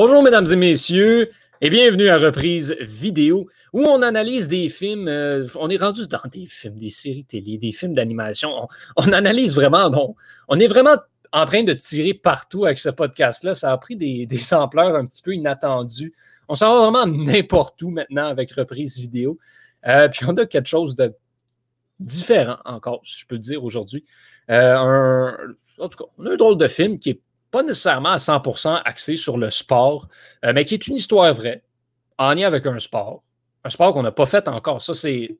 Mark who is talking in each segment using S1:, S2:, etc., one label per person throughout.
S1: Bonjour, mesdames et messieurs, et bienvenue à Reprise Vidéo, où on analyse des films. euh, on est rendu dans des films, des séries télé, des films d'animation. On, on analyse vraiment. bon, on est vraiment en train de tirer partout avec ce podcast-là. Ça a pris des, ampleurs un petit peu inattendues. On s'en va vraiment n'importe où maintenant avec Reprise Vidéo. Euh, puis on a quelque chose de différent encore, si je peux dire aujourd'hui. Euh, en tout cas, on a un drôle de film qui est pas nécessairement à 100% axé sur le sport, euh, mais qui est une histoire vraie, en lien avec un sport. Un sport qu'on n'a pas fait encore. Ça, c'est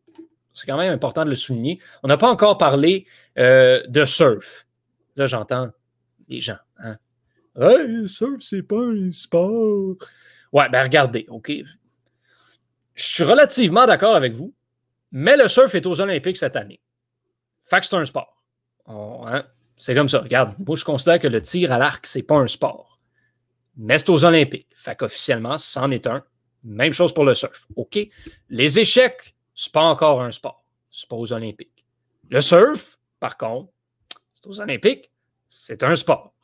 S1: quand même important de le souligner. On n'a pas encore parlé euh, de surf. Là, j'entends les gens. Hein? Hey, surf, c'est pas un sport. Ouais, ben regardez, OK. Je suis relativement d'accord avec vous, mais le surf est aux Olympiques cette année. Fait que c'est un sport. Hein, C'est comme ça. Regarde, moi, je considère que le tir à l'arc, c'est pas un sport. Mais c'est aux Olympiques. Fait qu'officiellement, c'en est un. Même chose pour le surf. OK? Les échecs, c'est pas encore un sport. C'est pas aux Olympiques. Le surf, par contre, c'est aux Olympiques. C'est un sport.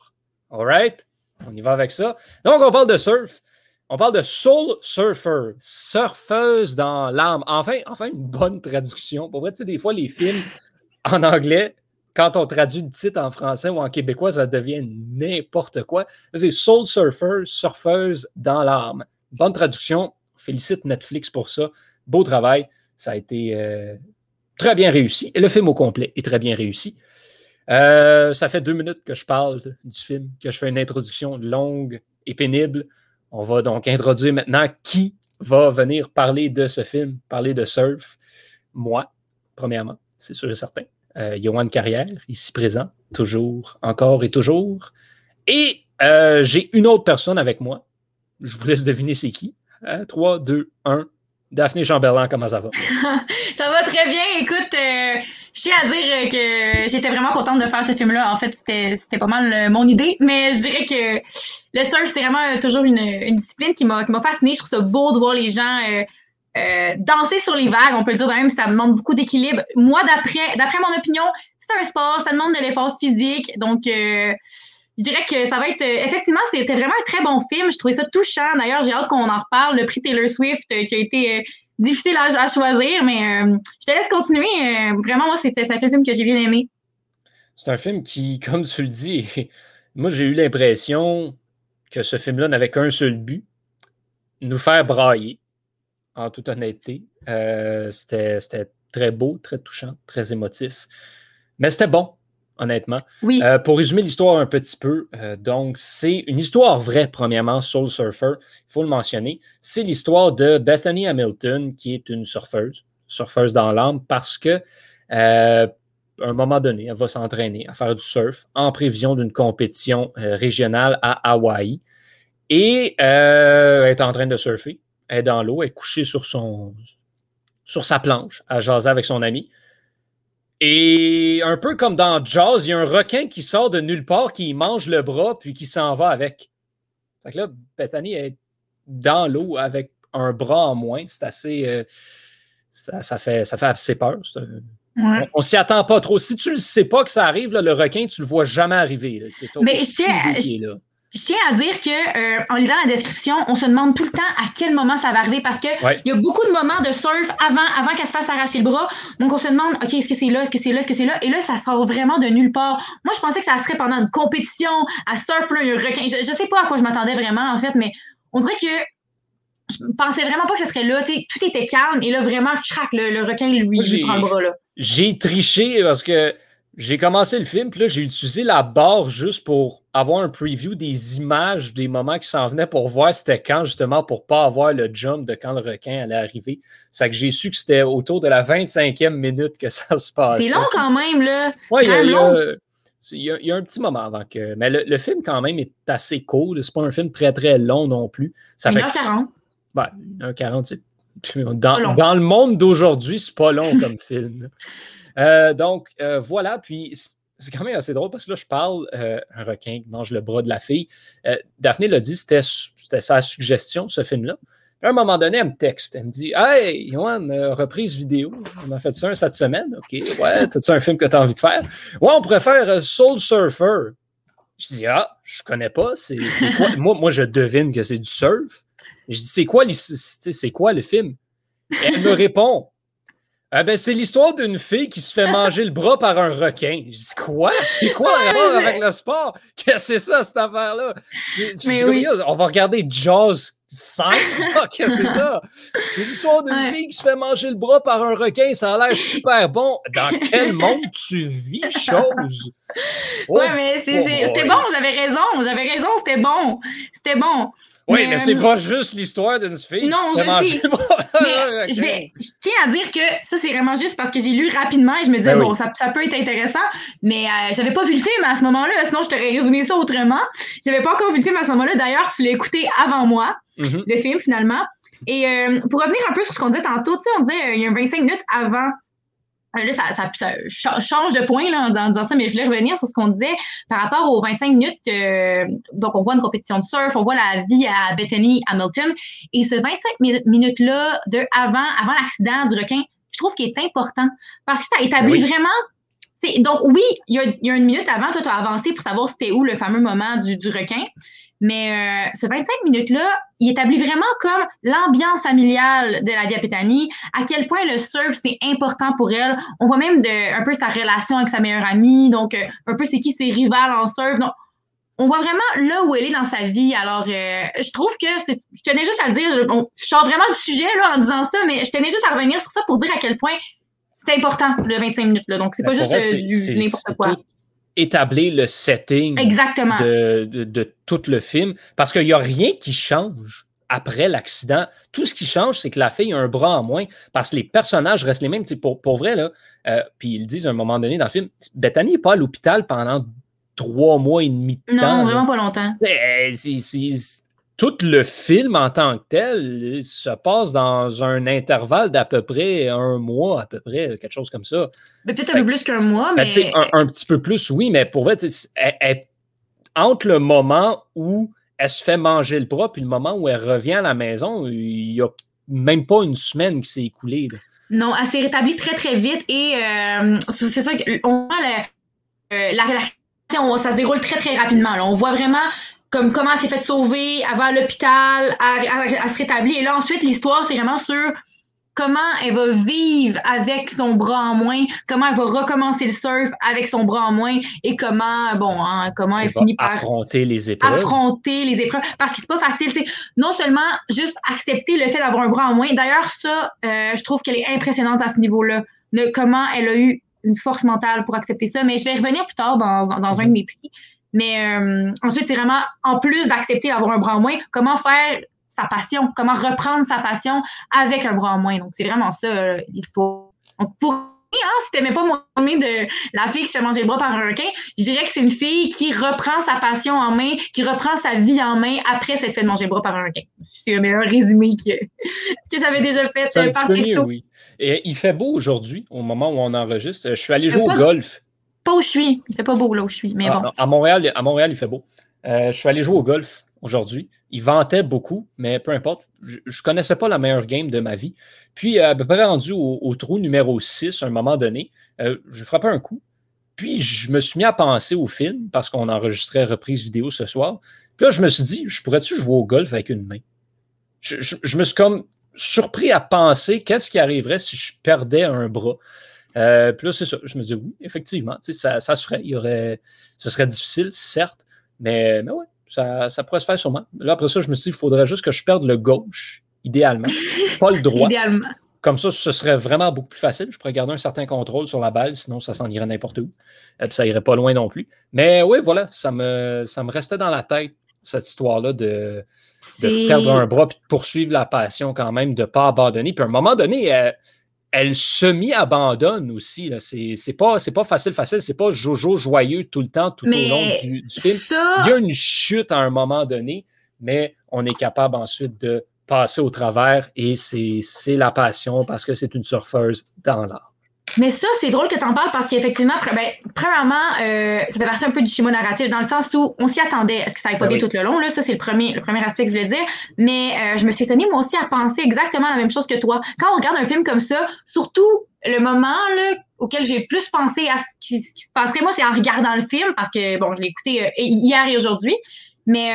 S1: All right? On y va avec ça. Donc, on parle de surf. On parle de soul surfer, surfeuse dans l'âme. Enfin, enfin, une bonne traduction. Pour vrai, tu sais, des fois, les films en anglais, quand on traduit le titre en français ou en québécois, ça devient n'importe quoi. C'est Soul Surfer, surfeuse dans l'âme. Bonne traduction. Félicite Netflix pour ça. Beau travail. Ça a été euh, très bien réussi. Le film au complet est très bien réussi. Euh, ça fait deux minutes que je parle du film, que je fais une introduction longue et pénible. On va donc introduire maintenant qui va venir parler de ce film, parler de surf. Moi, premièrement, c'est sûr et certain. Euh, Carrière, ici présent, toujours, encore et toujours. Et euh, j'ai une autre personne avec moi. Je vous laisse deviner c'est qui. 3, 2, 1. Daphné Chamberlain, comment ça va?
S2: Ça va très bien. Écoute, euh, je tiens à dire euh, que j'étais vraiment contente de faire ce film-là. En fait, c'était pas mal mon idée, mais je dirais que le surf, c'est vraiment toujours une, une discipline qui m'a fascinée. Je trouve ça beau de voir les gens euh, danser sur les vagues. On peut le dire de même, ça demande beaucoup d'équilibre. Moi, d'après d'après mon opinion, c'est un sport, ça demande de l'effort physique. Donc, euh, je dirais que ça va être... euh, effectivement, c'était vraiment un très bon film. Je trouvais ça touchant. D'ailleurs, j'ai hâte qu'on en reparle. Le prix Taylor Swift euh, qui a été... difficile à, choisir, mais je te laisse continuer. Vraiment, moi, c'était un film que j'ai bien aimé.
S1: C'est un film qui, comme tu le dis, moi j'ai eu l'impression que ce film-là n'avait qu'un seul but, nous faire brailler, en toute honnêteté. Euh, c'était c'était très beau, très touchant, très émotif. Mais c'était bon, honnêtement.
S2: Oui.
S1: Euh, pour résumer l'histoire un petit peu, euh, donc c'est une histoire vraie, premièrement, Soul Surfer, il faut le mentionner. C'est l'histoire de Bethany Hamilton, qui est une surfeuse, surfeuse dans l'âme, parce que euh, à un moment donné, elle va s'entraîner à faire du surf en prévision d'une compétition régionale à Hawaï. Et elle est en train de surfer. Elle est dans l'eau, elle est couchée sur, son, sur sa planche à jaser avec son ami. Et un peu comme dans Jaws, il y a un requin qui sort de nulle part, qui mange le bras, puis qui s'en va avec. Fait que là, Bethany est dans l'eau avec un bras en moins. C'est assez. euh, ça, ça fait, ça fait assez peur. C'est un-
S2: Ouais.
S1: on, on s'y attend pas trop. Si tu ne sais pas que ça arrive, là, le requin, tu le vois jamais arriver. là.
S2: Mais
S1: aucune
S2: je tiens- à dire que euh, en lisant la description, on se demande tout le temps à quel moment ça va arriver parce que
S1: Ouais.
S2: il y a beaucoup de moments de surf avant, avant qu'elle se fasse arracher le bras. Donc on se demande, ok, est-ce que c'est là, est-ce que c'est là, est-ce que c'est là, et là ça sort vraiment de nulle part. Moi je pensais que ça serait pendant une compétition à surf là, un requin. Je, je sais pas à quoi je m'attendais vraiment en fait, mais on dirait que je pensais vraiment pas que ce serait là. Tout était calme et là vraiment crac, le, le requin lui, lui prend le bras là.
S1: J'ai triché parce que j'ai commencé le film, puis là, j'ai utilisé la barre juste pour avoir un preview des images des moments qui s'en venaient pour voir c'était quand, justement, pour pas avoir le jump de quand le requin allait arriver. C'est que j'ai su que c'était autour de la 25e minute que ça se passe.
S2: C'est long quand même là.
S1: Ouais, il y, a- il il y un petit moment avant que. Mais le, le film, quand même, est assez cool. C'est pas un film très, très long non plus. Ça fait
S2: 1h40.
S1: ben, 1h40, c'est.
S2: Pas
S1: Dans, dans le monde d'aujourd'hui, c'est pas long comme film. Euh, donc, euh, voilà. Puis, c'est quand même assez drôle parce que là, je parle euh, un requin qui mange le bras de la fille. Euh, Daphné l'a dit, c'était c'était sa suggestion, ce film-là. À un moment donné, elle me texte. Elle me dit Hey, Yoann, euh, reprise vidéo. On a fait ça un cette semaine. OK. Ouais, t'as-tu un film que tu as envie de faire Ouais, on faire euh, Soul Surfer. Je dis, ah, je connais pas. C'est moi, moi, je devine que c'est du surf. Je dis, c'est quoi, c'est quoi le film? Elle me répond, ah ben, c'est l'histoire d'une fille qui se fait manger le bras par un requin. Je dis quoi? C'est quoi le rapport avec le sport? Qu'est-ce que c'est ça, cette affaire-là? On va regarder Jaws 5. Qu'est-ce que c'est ça? C'est l'histoire d'une fille qui se fait manger le bras par un requin. Ça a l'air super bon. Dans quel monde tu vis, chose?
S2: Ouais, mais c'était bon, j'avais raison. J'avais raison, c'était bon. C'était bon.
S1: Oui, mais, c'est euh, pas juste l'histoire d'une fille.
S2: Non, je sais. mais je, vais, je tiens à dire que ça, c'est vraiment juste parce que j'ai lu rapidement et je me disais, ben bon, ça, ça, peut être intéressant, mais euh, j'avais pas vu le film à ce moment-là, sinon je t'aurais résumé ça autrement. J'avais pas encore vu le film à ce moment-là. D'ailleurs, tu l'as écouté avant moi, mm-hmm. le film, finalement. Et euh, pour revenir un peu sur ce qu'on disait tantôt, tu sais, on disait, il y a 25 minutes avant Là, ça, ça, change de point là, en disant ça, mais je voulais revenir sur ce qu'on disait par rapport aux 25 minutes. Donc, on voit une compétition de surf, on voit la vie à Bethany Hamilton. Et ce 25 minutes-là, de avant, avant l'accident du requin, je trouve qu'il est important parce que ça établit vraiment. Donc, oui, il y, a, y, a, une minute avant, toi, tu as avancé pour savoir c'était où le fameux moment du, du requin. Mais euh, ce 25 minutes-là, il établit vraiment comme l'ambiance familiale de la Diapétanie, à quel point le surf, c'est important pour elle. On voit même de, un peu sa relation avec sa meilleure amie, donc euh, un peu c'est qui ses rivales en surf. Donc, on voit vraiment là où elle est dans sa vie. Alors, euh, je trouve que je tenais juste à le dire, je sors vraiment du sujet là, en disant ça, mais je tenais juste à revenir sur ça pour dire à quel point c'est important, le 25 minutes. Là. Donc, c'est pas juste du n'importe quoi
S1: établir le setting De, de, tout le film parce qu'il n'y a rien qui change après l'accident. Tout ce qui change, c'est que la fille a un bras en moins parce que les personnages restent les mêmes. Pour, pour vrai, là, euh, puis ils disent à un moment donné dans le film, Bethany n'est pas à l'hôpital pendant trois mois et demi de temps.
S2: Non, vraiment pas longtemps.
S1: C'est tout le film en tant que tel se passe dans un intervalle d'à peu près un mois, à peu près, quelque chose comme ça.
S2: Peut-être un peu plus qu'un mois, ben, mais.
S1: un, petit peu plus, oui, mais pour vrai, entre le moment où elle se fait manger le bras puis le moment où elle revient à la maison, il n'y a même pas une semaine qui s'est écoulée.
S2: Non, elle s'est rétablie très, très vite et euh, c'est ça qu'on voit la, la, ça se déroule très, très rapidement. On voit vraiment comme comment elle s'est fait sauver, à l'hôpital, elle, se rétablit. Et là, ensuite, l'histoire, c'est vraiment sur comment elle va vivre avec son bras en moins, comment elle va recommencer le surf avec son bras en moins et comment, bon, hein, comment elle, finit par
S1: affronter les épreuves.
S2: Affronter les épreuves. Parce que c'est pas facile, non seulement juste accepter le fait d'avoir un bras en moins. D'ailleurs, ça, euh, je trouve qu'elle est impressionnante à ce niveau-là. comment elle a eu une force mentale pour accepter ça. Mais je vais revenir plus tard dans, dans un de mes prix. Mais euh, ensuite, c'est vraiment, en plus d'accepter d'avoir un bras en moins, comment faire sa passion, comment reprendre sa passion avec un bras en moins? Donc, c'est vraiment ça, euh, l'histoire. Donc, pour Hein, si t'aimais pas mon de la fille qui se fait manger le bras par un requin, je dirais que c'est une fille qui reprend sa passion en main, qui reprend sa vie en main après s'être fait manger le bras par un requin. C'est un meilleur résumé que ce que j'avais déjà fait
S1: un par petit oui. Et il fait beau aujourd'hui, au moment où on enregistre. Je suis allé jouer au golf.
S2: Pas où je suis. Il fait pas beau là où je suis, mais ah, bon.
S1: À Montréal, à Montréal, il fait beau. Euh, je suis allé jouer au golf aujourd'hui. Il ventait beaucoup, mais peu importe. Je ne connaissais pas la meilleure game de ma vie. Puis, euh, à peu près rendu au, trou numéro 6, à un moment donné, euh, je frappais un coup. Puis, je me suis mis à penser au film parce qu'on enregistrait reprise vidéo ce soir. Puis là, je me suis dit, je pourrais-tu jouer au golf avec une main? je me suis comme surpris à penser qu'est-ce qui arriverait si je perdais un bras. Euh, puis là, c'est ça. Je me dis oui, effectivement, ça, ça se ferait. Il y aurait, ce serait difficile, certes, mais, mais oui, ça, ça pourrait se faire sûrement. Là, après ça, je me suis dit, il faudrait juste que je perde le gauche, idéalement, pas le droit.
S2: idéalement.
S1: Comme ça, ce serait vraiment beaucoup plus facile. Je pourrais garder un certain contrôle sur la balle, sinon ça s'en irait n'importe où. Et puis ça irait pas loin non plus. Mais oui, voilà, ça me, ça me restait dans la tête, cette histoire-là de, de perdre un bras puis de poursuivre la passion quand même, de ne pas abandonner. Puis à un moment donné, euh, elle semi-abandonne aussi. C'est pas, pas facile, facile. C'est pas Jojo joyeux tout le temps, tout au long du, film. Il y a une chute à un moment donné, mais on est capable ensuite de passer au travers et c'est la passion parce que c'est une surfeuse dans l'art.
S2: Mais ça, c'est drôle que tu en parles parce qu'effectivement, ben, premièrement, euh, ça fait partie un peu du schéma narratif, dans le sens où on s'y attendait à ce que ça aille pas ben bien tout le long. Là. Ça, c'est le premier, le premier aspect que je voulais dire. Mais euh, je me suis étonnée, moi aussi, à penser exactement la même chose que toi. Quand on regarde un film comme ça, surtout le moment là, auquel j'ai plus pensé à ce qui, ce qui, se passerait, moi, c'est en regardant le film, parce que, bon, je l'ai écouté euh, hier et aujourd'hui. Mais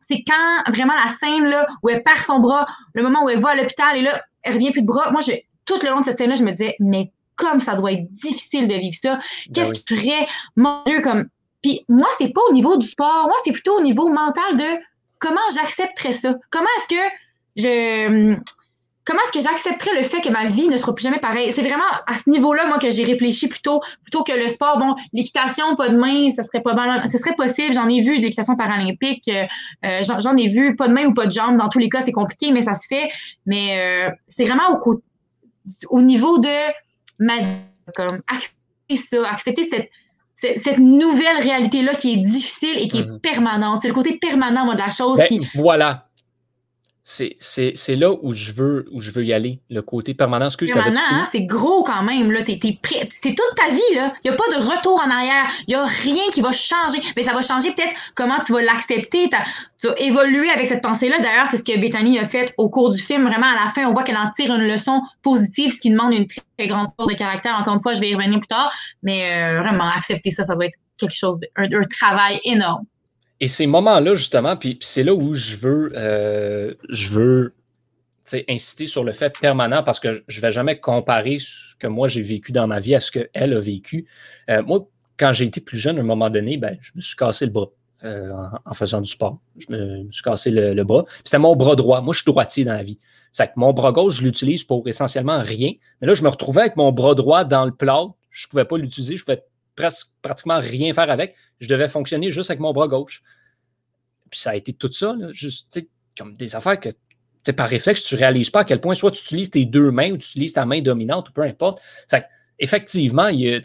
S2: c'est quand vraiment la scène là, où elle perd son bras, le moment où elle va à l'hôpital et là, elle revient plus de bras. Moi, je, tout le long de cette scène-là, je me disais, mais comme ça doit être difficile de vivre ça. Ben Qu'est-ce qui ferait, mon Dieu, comme. Puis moi, c'est pas au niveau du sport, moi, c'est plutôt au niveau mental de comment j'accepterais ça? Comment est-ce que je. Comment est-ce que j'accepterais le fait que ma vie ne sera plus jamais pareille? C'est vraiment à ce niveau-là, moi, que j'ai réfléchi plutôt, plutôt que le sport. Bon, l'équitation, pas de main, ça serait pas mal, ce serait possible. J'en ai vu de l'équitation paralympique, euh, j'en ai vu pas de main ou pas de jambes. Dans tous les cas, c'est compliqué, mais ça se fait. Mais euh, c'est vraiment au, au niveau de ma vie. Comme accepter ça, accepter cette, cette, nouvelle réalité-là qui est difficile et qui est mhm. permanente. C'est le côté permanent, moi, de la chose
S1: ben,
S2: qui.
S1: Voilà. C'est là où je, veux, où je veux y aller, le côté permanent. Excuse,
S2: permanent, hein, c'est gros quand même. C'est toute ta vie. Il n'y a pas de retour en arrière. Il n'y a rien qui va changer. Mais ça va changer peut-être comment tu vas l'accepter. Tu vas évoluer avec cette pensée-là. D'ailleurs, c'est ce que Bethany a fait au cours du film. Vraiment, à la fin, on voit qu'elle en tire une leçon positive, ce qui demande une très, grande force de caractère. Encore une fois, je vais y revenir plus tard. Mais euh, vraiment, accepter ça, ça va être quelque chose, de, un travail énorme.
S1: Et ces moments-là, justement, puis, c'est là où je veux, euh, je veux inciter sur le fait permanent parce que je ne vais jamais comparer ce que moi j'ai vécu dans ma vie à ce qu'elle a vécu. Euh, moi, quand j'ai été plus jeune, à un moment donné, ben, je me suis cassé le bras euh, en, faisant du sport. Je me, suis cassé le, bras. C'était mon bras droit. Moi, je suis droitier dans la vie. C'est que mon bras gauche, je l'utilise pour essentiellement rien. Mais là, je me retrouvais avec mon bras droit dans le plat. Je ne pouvais pas l'utiliser. Je pouvais presque pratiquement rien faire avec je devais fonctionner juste avec mon bras gauche. Puis ça a été tout ça, juste comme des affaires que par réflexe, tu ne réalises pas à quel point soit tu utilises tes deux mains ou tu utilises ta main dominante ou peu importe. Ça, effectivement, il,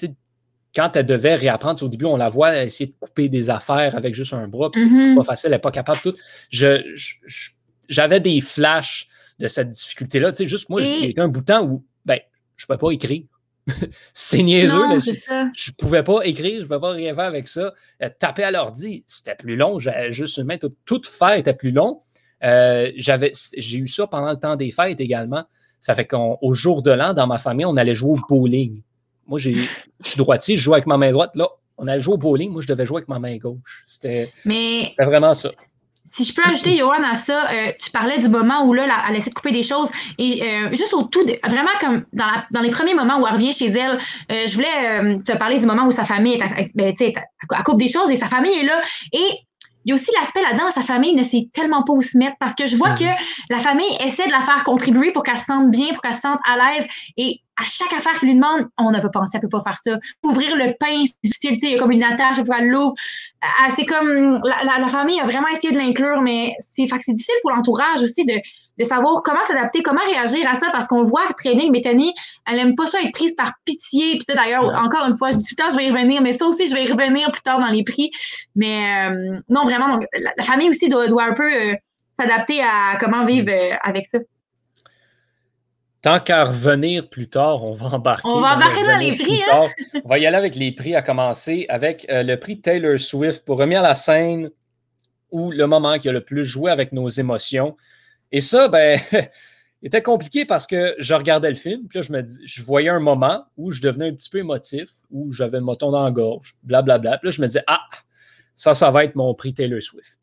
S1: quand elle devait réapprendre, au début, on la voit essayer de couper des affaires avec juste un bras, puis c'est mm-hmm. pas facile, elle n'est pas capable de tout. j'avais des flashs de cette difficulté-là. juste moi, j'ai un bout de temps où ben, je ne pouvais pas écrire. c'est niaiseux, mais je, ne pouvais pas écrire, je ne pouvais pas rien faire avec ça. Euh, taper à l'ordi, c'était plus long. J'avais juste une main, tout, faire était plus long. Euh, j'ai eu ça pendant le temps des fêtes également. Ça fait qu'au jour de l'an, dans ma famille, on allait jouer au bowling. Moi, je suis droitier, je joue avec ma main droite. Là, on allait jouer au bowling. Moi, je devais jouer avec ma main gauche. C'était vraiment ça.
S2: Si je peux ajouter, Johan, à ça, euh, tu parlais du moment où là, elle essaie de couper des choses. Et euh, juste au tout, vraiment comme dans, la, dans, les premiers moments où elle revient chez elle, euh, je voulais te parler du moment où sa famille est, à, ben, elle coupe des choses et sa famille est là. Et il y a aussi l'aspect là-dedans, sa famille ne sait tellement pas où se mettre parce que je vois que la famille essaie de la faire contribuer pour qu'elle se sente bien, pour qu'elle se sente à l'aise. Et à chaque affaire qu'il lui demande, on ne peut penser, elle peut pas faire ça. Ouvrir le pain, c'est difficile, il y a comme une attache, il faut qu'elle l'ouvre. C'est comme, la, la, famille a vraiment essayé de l'inclure, mais c'est difficile pour l'entourage aussi de, de savoir comment s'adapter, comment réagir à ça, parce qu'on voit très bien que Bethany, elle aime pas ça être prise par pitié. Puis ça, d'ailleurs, encore une fois, je dis tout le temps, je vais y revenir, mais ça aussi, je vais y revenir plus tard dans les prix. Mais euh, non, vraiment, la, famille aussi doit, doit un peu euh, s'adapter à comment vivre euh, avec ça.
S1: Tant qu'à revenir plus tard, on va embarquer.
S2: On va embarquer dans, les prix. Hein?
S1: on va y aller avec les prix à commencer avec le prix Taylor Swift pour remettre à la scène ou le moment qui a le plus joué avec nos émotions. Et ça, ben, était compliqué parce que je regardais le film, puis là, je me dis, je voyais un moment où je devenais un petit peu émotif, où j'avais le moton dans la gorge, blablabla. Puis là, je me disais, ah, ça, ça va être mon prix Taylor Swift.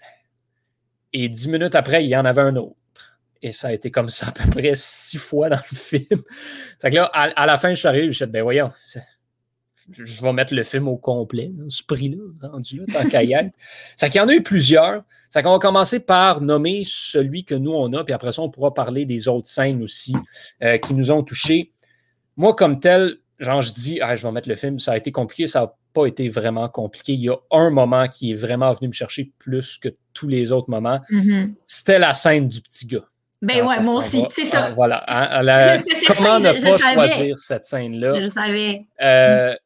S1: Et dix minutes après, il y en avait un autre. Et ça a été comme ça à peu près six fois dans le film. C'est que là, à, la fin, je suis arrivé, je me suis dit, ben voyons, je vais mettre le film au complet, ce prix-là, rendu là, tant qu'à y C'est qu'il y en a eu plusieurs. C'est qu'on va commencer par nommer celui que nous, on a, puis après ça, on pourra parler des autres scènes aussi euh, qui nous ont touchés. Moi, comme tel, genre, je dis, ah, je vais mettre le film, ça a été compliqué, ça n'a pas été vraiment compliqué. Il y a un moment qui est vraiment venu me chercher plus que tous les autres moments.
S2: Mm-hmm.
S1: C'était la scène du petit gars.
S2: Ben ouais, moi aussi, c'est ça.
S1: Ah, voilà. Hein, comment ne pas choisir cette scène-là?
S2: Je savais.
S1: Euh,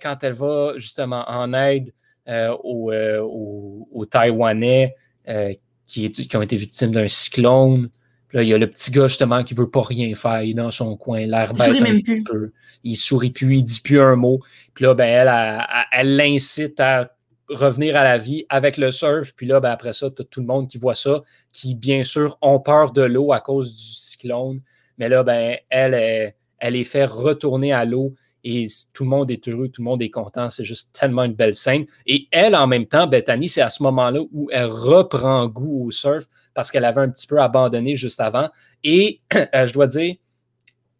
S1: quand elle va justement en aide euh, euh, aux, Taïwanais euh, qui, qui, ont été victimes d'un cyclone, là, il y a le petit gars, justement, qui veut pas rien faire. Il est dans son coin, l'air bête un petit peu. Il sourit plus, il dit plus un mot. Puis là, ben, elle, elle l'incite à revenir à la vie avec le surf. Puis là, ben, après ça, tu tout le monde qui voit ça, qui, bien sûr, ont peur de l'eau à cause du cyclone. Mais là, ben, elle, elle, elle les fait retourner à l'eau et tout le monde est heureux, tout le monde est content. C'est juste tellement une belle scène. Et elle, en même temps, Bethany, c'est à ce moment-là où elle reprend goût au surf parce qu'elle avait un petit peu abandonné juste avant. Et euh, je dois dire,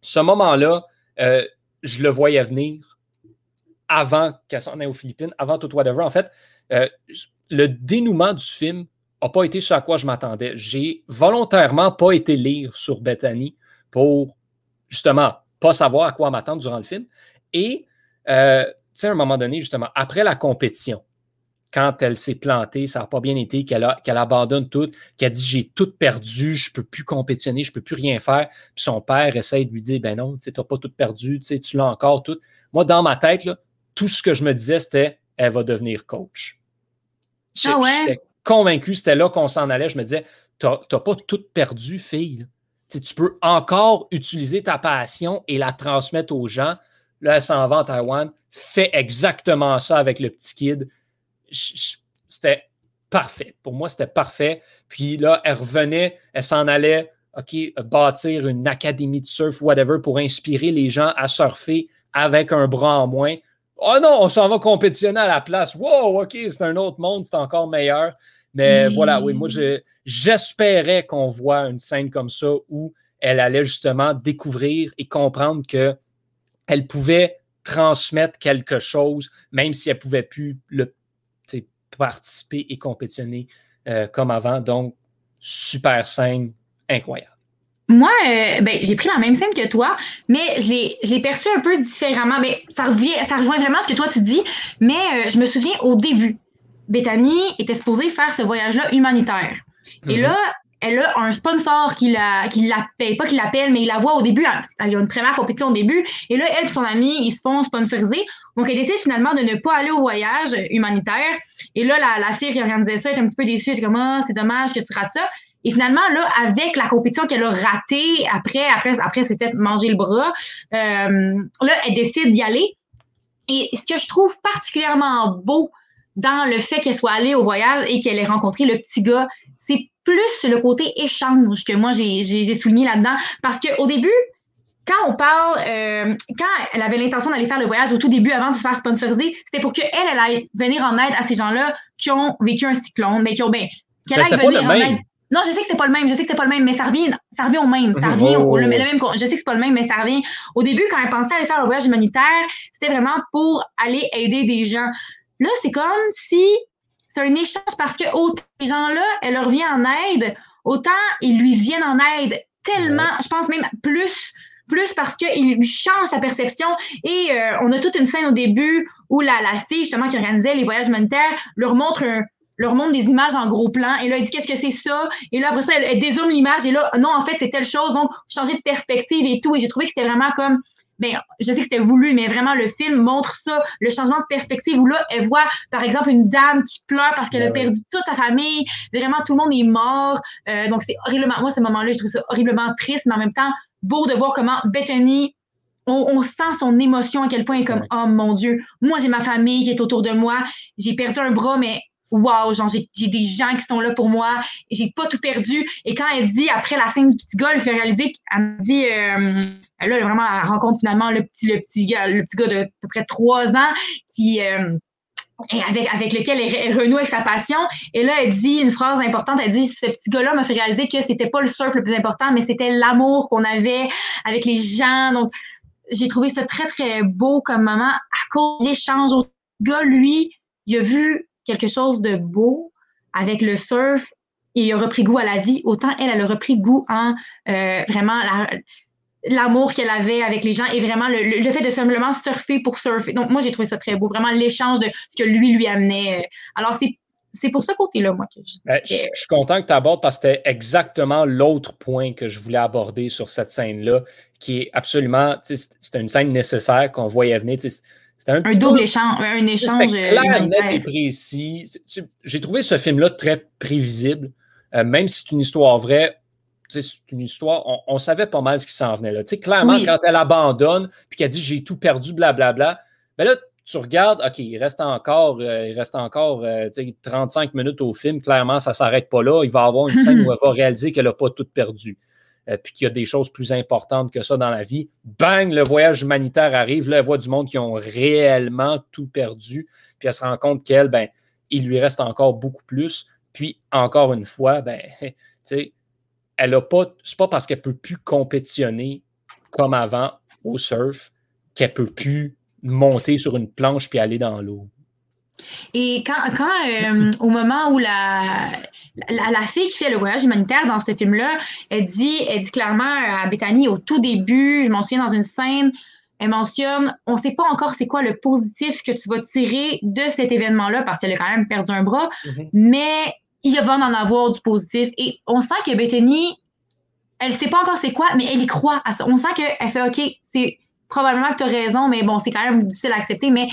S1: ce moment-là, euh, je le voyais venir avant qu'elle s'en aille aux Philippines, avant tout whatever. En fait, euh, le dénouement du film n'a pas été ce à quoi je m'attendais. J'ai volontairement pas été lire sur Bethany pour justement pas savoir à quoi m'attendre durant le film. Et, euh, tu sais, à un moment donné, justement, après la compétition, quand elle s'est plantée, ça n'a pas bien été, qu'elle abandonne tout, qu'elle dit j'ai tout perdu, je ne peux plus compétitionner, je ne peux plus rien faire. Puis son père essaie de lui dire ben non, tu n'as pas tout perdu, tu l'as encore tout. Moi, dans ma tête, là, tout ce que je me disais, c'était elle va devenir coach.
S2: Ah
S1: j'étais convaincu, c'était là qu'on s'en allait. Je me disais, tu n'as pas tout perdu, fille. Tu peux encore utiliser ta passion et la transmettre aux gens. Là, elle s'en va en Taïwan, fait exactement ça avec le petit kid. C'était parfait. Pour moi, c'était parfait. Puis là, elle revenait, elle s'en allait, OK, bâtir une académie de surf, whatever, pour inspirer les gens à surfer avec un bras en moins. Oh non, on s'en va compétitionner à la place. Wow, OK, c'est un autre monde, c'est encore meilleur. Mais voilà, oui, moi, j'espérais qu'on voit une scène comme ça où elle allait justement découvrir et comprendre que elle pouvait transmettre quelque chose, même si elle ne pouvait plus le, participer et compétitionner euh, comme avant. Donc, super scène, incroyable.
S2: Moi, euh, ben, j'ai pris la même scène que toi, mais je l'ai perçu un peu différemment. Mais ça, revient, ça rejoint vraiment ce que toi tu dis, mais euh, je me souviens au début, Bethany était supposée faire ce voyage-là humanitaire. Et mhm. là, elle a un sponsor qui la, qui l'appelle, pas qui l'appelle, mais il la voit au début. Il y a une première compétition au début. Et là, elle et son amie, ils se font sponsoriser. Donc, elle décide finalement de ne pas aller au voyage humanitaire. Et là, la, fille qui organisait ça est un petit peu déçue. Elle est comme, ah, c'est dommage que tu rates ça. Et finalement, là, avec la compétition qu'elle a ratée, après, après, après, c'était manger le bras, euh, là, elle décide d'y aller. Et ce que je trouve particulièrement beau dans le fait qu'elle soit allée au voyage et qu'elle ait rencontré le petit gars, c'est plus le côté échange que moi j'ai souligné là-dedans. Parce qu'au début, quand on parle, euh, quand elle avait l'intention d'aller faire le voyage au tout début, avant de se faire sponsoriser, c'était pour qu'elle, elle aille venir en aide à ces gens-là qui ont vécu un cyclone, mais qui ont, ben,
S1: qu'elle ben, aille venir en aide.
S2: Non, je sais que c'était pas le même, je sais que c'était pas le même, mais ça revient, ça revient au même, ça revient au, le, même, je sais que c'est pas le même, mais ça revient. Au début, quand elle pensait aller faire le voyage humanitaire, c'était vraiment pour aller aider des gens. Là, c'est comme si c'est un échange parce que autant ces gens-là, elle leur vient en aide, autant ils lui viennent en aide tellement, je pense même plus plus parce qu'il lui change sa perception. Et euh, on a toute une scène au début où la, la fille, justement, qui organisait les voyages humanitaires, leur montre leur montre des images en gros plan. Et là elle dit qu'est-ce que c'est ça? Et là après ça elle, elle dézoome l'image. Et là non en fait c'est telle chose. Donc changer de perspective et tout. Et j'ai trouvé que c'était vraiment comme ben, je sais que c'était voulu, mais vraiment, le film montre ça, le changement de perspective où là, elle voit, par exemple, une dame qui pleure parce qu'elle a perdu toute sa famille. Vraiment, tout le monde est mort. Euh, donc, c'est horriblement, moi, ce moment-là, je trouve ça horriblement triste, mais en même temps, beau de voir comment Bethany, on, sent son émotion à quel point elle est comme, oh mon Dieu, moi, j'ai ma famille qui est autour de moi. J'ai perdu un bras, mais wow, genre, j'ai des gens qui sont là pour moi, j'ai pas tout perdu. Et quand elle dit, après la scène du petit gars, elle fait réaliser qu'elle me dit, euh, là, vraiment, elle rencontre finalement le petit, le petit gars, le petit gars de à peu près trois ans qui, euh, avec, avec lequel elle, renoue avec sa passion. Et là, elle dit une phrase importante. Elle dit, ce petit gars-là m'a fait réaliser que c'était pas le surf le plus important, mais c'était l'amour qu'on avait avec les gens. Donc, j'ai trouvé ça très, très beau comme moment à cause de l'échange. Le gars, lui, il a vu quelque chose de beau avec le surf et il a repris goût à la vie. Autant elle, elle a repris goût en euh, vraiment la, l'amour qu'elle avait avec les gens et vraiment le, fait de simplement surfer pour surfer. Donc, moi, j'ai trouvé ça très beau. Vraiment, l'échange de ce que lui lui amenait. Alors, c'est c'est pour ce côté-là, moi, que je...
S1: Ben, je, suis content que tu abordes parce que c'était exactement l'autre point que je voulais aborder sur cette scène-là, qui est absolument, c'était une scène nécessaire qu'on voyait venir. C'était
S2: un, un double échange, un échange.
S1: C'était clair, net et précis. J'ai trouvé ce film-là très prévisible, euh, même si c'est une histoire vraie c'est une histoire, on, savait pas mal ce qui s'en venait là. clairement, quand elle abandonne, puis qu'elle dit j'ai tout perdu, blablabla, bla, bla, ben là, tu regardes, OK, il reste encore, euh, il reste encore 35 euh, minutes au film. Clairement, ça ne s'arrête pas là. Il va y avoir une scène où elle va réaliser qu'elle n'a pas tout perdu. Euh, puis qu'il y a des choses plus importantes que ça dans la vie. Bang, le voyage humanitaire arrive. Là, elle voit du monde qui ont réellement tout perdu. Puis elle se rend compte qu'elle, ben, il lui reste encore beaucoup plus. Puis, encore une fois, ben, tu sais, elle a pas. C'est pas parce qu'elle ne peut plus compétitionner comme avant au surf qu'elle ne peut plus monter sur une planche puis aller dans l'eau.
S2: Et quand, quand euh, au moment où la, la, fille qui fait le voyage humanitaire dans ce film-là, elle dit, elle dit clairement à Bethany au tout début, je m'en souviens dans une scène, elle mentionne, on ne sait pas encore c'est quoi le positif que tu vas tirer de cet événement-là parce qu'elle a quand même perdu un bras, mm-hmm. mais il va en avoir du positif. Et on sent que Bethany, elle ne sait pas encore c'est quoi, mais elle y croit. On sent qu'elle fait OK, c'est probablement que tu as raison, mais bon, c'est quand même difficile à accepter, mais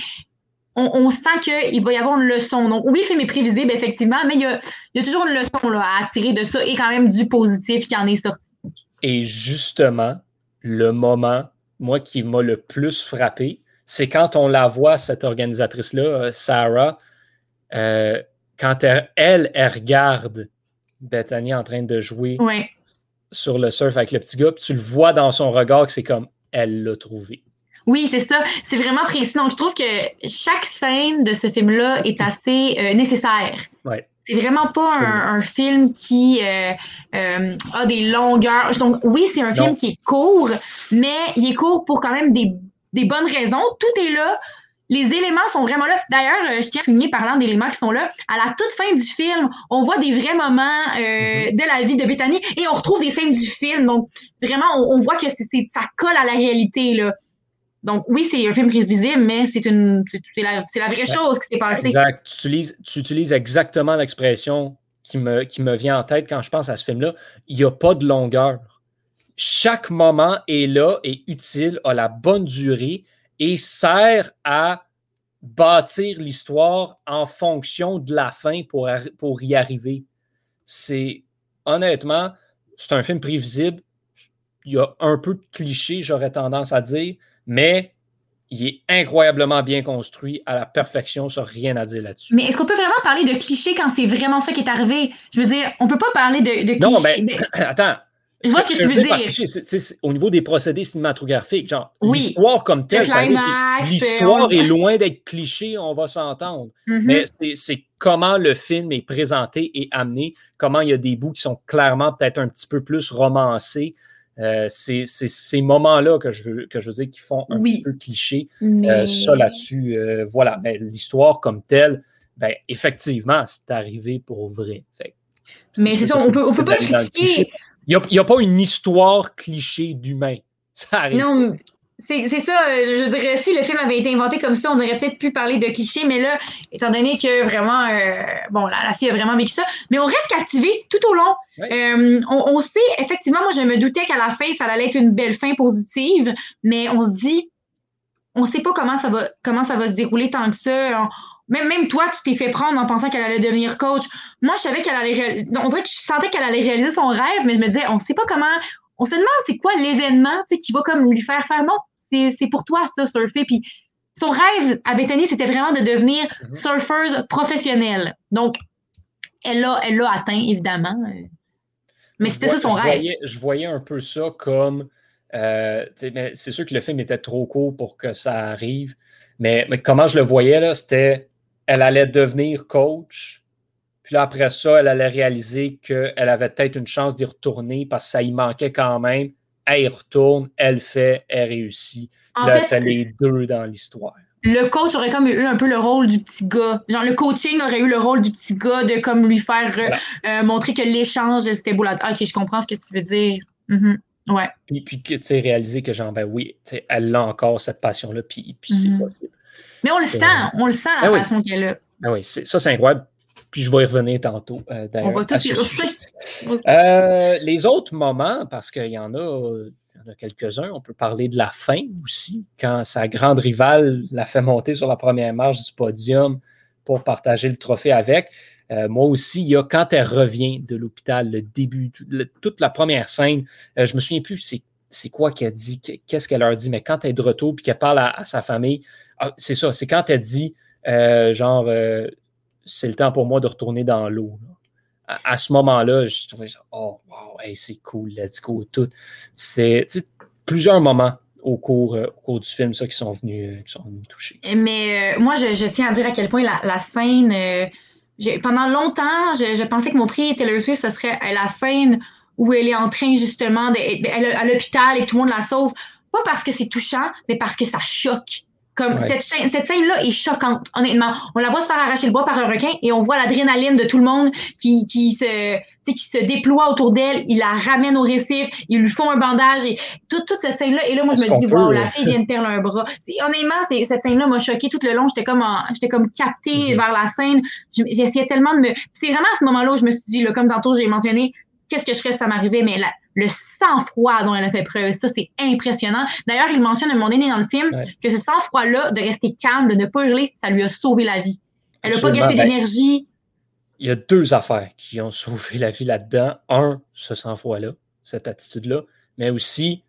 S2: on, sent qu'il va y avoir une leçon. Donc, oui, le film est prévisible, effectivement, mais il y a, toujours une leçon là, à tirer de ça et quand même du positif qui en est sorti.
S1: Et justement, le moment, moi, qui m'a le plus frappé, c'est quand on la voit, cette organisatrice-là, euh, Sarah, euh, quand elle, elle, regarde Bethany en train de jouer sur le surf avec le petit gars, tu le vois dans son regard que c'est comme elle l'a trouvé.
S2: Oui, c'est ça. C'est vraiment précis. Donc, je trouve que chaque scène de ce film-là est assez euh, nécessaire.
S1: Ouais.
S2: C'est vraiment pas un, film qui euh, euh, a des longueurs. Donc, oui, c'est un film qui est court, mais il est court pour quand même des, des bonnes raisons. Tout est là les éléments sont vraiment là. D'ailleurs, je tiens à souligner, parlant d'éléments qui sont là, à la toute fin du film, on voit des vrais moments euh, mhm. de la vie de Bethany et on retrouve des scènes du film. Donc, vraiment, on, voit que c'est, ça colle à la réalité. Là. Donc, oui, c'est un film prévisible, mais c'est, une, c'est, la, vraie chose qui s'est passée.
S1: Exact. Tu utilises, tu utilises exactement l'expression qui me, qui me vient en tête quand je pense à ce film-là. Il n'y a pas de longueur. Chaque moment est là, est utile, a la bonne durée et sert à bâtir l'histoire en fonction de la fin pour, pour y arriver. C'est honnêtement, c'est un film prévisible. Il y a un peu de clichés, j'aurais tendance à dire, mais il est incroyablement bien construit à la perfection, ça rien à dire là-dessus.
S2: Mais est-ce qu'on peut vraiment parler de clichés quand c'est vraiment ça qui est arrivé? Je veux dire, on peut pas parler de, de
S1: non, clichés. Non, mais attends, je vois ce que, tu veux dire. au niveau des procédés cinématographiques, genre, l'histoire comme telle, l'histoire est loin d'être cliché, on va s'entendre. Mm-hmm. Mais c'est comment le film est présenté et amené, comment il y a des bouts qui sont clairement peut-être un petit peu plus romancés. Euh, c'est ces moments-là que je, veux, que je veux dire qui font un petit peu cliché. Euh, ça là-dessus, euh, voilà. Mais l'histoire comme telle, ben, effectivement, c'est arrivé pour vrai.
S2: mais c'est ça, on peut, on peut pas critiquer.
S1: Il n'y a, pas une histoire cliché d'humain. Ça arrive.
S2: Non, c'est ça. Euh, je, dirais, si le film avait été inventé comme ça, on aurait peut-être pu parler de cliché, mais là, étant donné que vraiment, euh, bon, la, fille a vraiment vécu ça, mais on reste captivé tout au long. Euh, on, sait, effectivement, moi, je me doutais qu'à la fin, ça allait être une belle fin positive, mais on se dit, on ne sait pas comment ça va, comment ça va se dérouler tant que ça. Même, même toi, tu t'es fait prendre en pensant qu'elle allait devenir coach. Moi, je savais qu'elle allait réaliser. On dirait que je sentais qu'elle allait réaliser son rêve, mais je me disais, on sait pas comment. On se demande c'est quoi l'événement qui va comme lui faire faire non, c'est pour toi ça, surfer. Puis son rêve à Bethany, c'était vraiment de devenir mm-hmm. surfeuse professionnelle. Donc, elle l'a elle atteint, évidemment. Mais c'était ça son rêve.
S1: je voyais un peu ça comme. Euh, c'est sûr que le film était trop court pour que ça arrive. Mais, mais comment je le voyais, là, c'était elle allait devenir coach. Puis là, après ça, elle allait réaliser qu'elle avait peut-être une chance d'y retourner parce que ça y manquait quand même. Elle retourne, elle fait, elle réussit. En là, fait, elle fait les deux dans l'histoire.
S2: Le coach aurait comme eu un peu le rôle du petit gars. Genre, le coaching aurait eu le rôle du petit gars de comme lui faire euh, euh, montrer que l'échange, c'était beau là. Ok, je comprends ce que tu veux dire. Mm-hmm. Ouais.
S1: Puis, puis tu sais, réaliser que genre, ben oui, elle a encore cette passion-là, puis, puis c'est mm-hmm. possible.
S2: Mais on le sent, on le sent, la ben passion qu'elle a.
S1: Ben oui, ça, c'est incroyable. Puis je vais y revenir tantôt.
S2: Euh, on va tous y
S1: euh, Les autres moments, parce qu'il y en a, y en a quelques-uns, on peut parler de la fin aussi, quand sa grande rivale l'a fait monter sur la première marche du podium pour partager le trophée avec. Euh, moi aussi, il y a quand elle revient de l'hôpital, le début, toute la première scène, euh, je me souviens plus c'est quoi qu'elle dit, qu'est-ce qu'elle leur dit, mais quand elle est de retour puis qu'elle parle à, sa famille, ah, c'est ça, c'est quand elle dit genre c'est le temps pour moi de retourner dans l'eau. À, ce moment-là, je trouvais oh wow, c'est cool, let's go, tout. C'est plusieurs moments au cours, euh, au cours du film, ça, qui sont venus, euh, qui sont venus toucher.
S2: Mais euh, moi, je, tiens à dire à quel point la, scène. pendant longtemps, je, pensais que mon prix Taylor Swift, ce serait la scène où elle est en train justement d'être à l'hôpital et tout le monde la sauve. Pas parce que c'est touchant, mais parce que ça choque. Comme cette, scène, cette scène-là est choquante, honnêtement. On la voit se faire arracher le bois par un requin et on voit l'adrénaline de tout le monde qui, qui se qui se déploie autour d'elle, il la ramène au récif, ils lui font un bandage et toute, toute cette scène-là. Et là, moi, je me dis, wow, la fille vient de perdre un bras. Honnêtement, cette scène-là m'a choquée tout le long. J'étais comme, j'étais comme captée mm-hmm. vers la scène. J'essayais tellement de me. C'est vraiment à ce moment-là où je me suis dit, là, comme tantôt j'ai mentionné, qu'est-ce que je ferais si ça m'arrivait, mais le sang-froid dont elle a fait preuve, ça, c'est impressionnant. D'ailleurs, il mentionne à un moment donné dans le film que ce sang-froid-là, de rester calme, de ne pas hurler, ça lui a sauvé la vie. Elle n'a pas gaspillé ben, d'énergie.
S1: Il y a deux affaires qui ont sauvé la vie là-dedans. Un, ce sang-froid-là, cette attitude-là, mais aussi,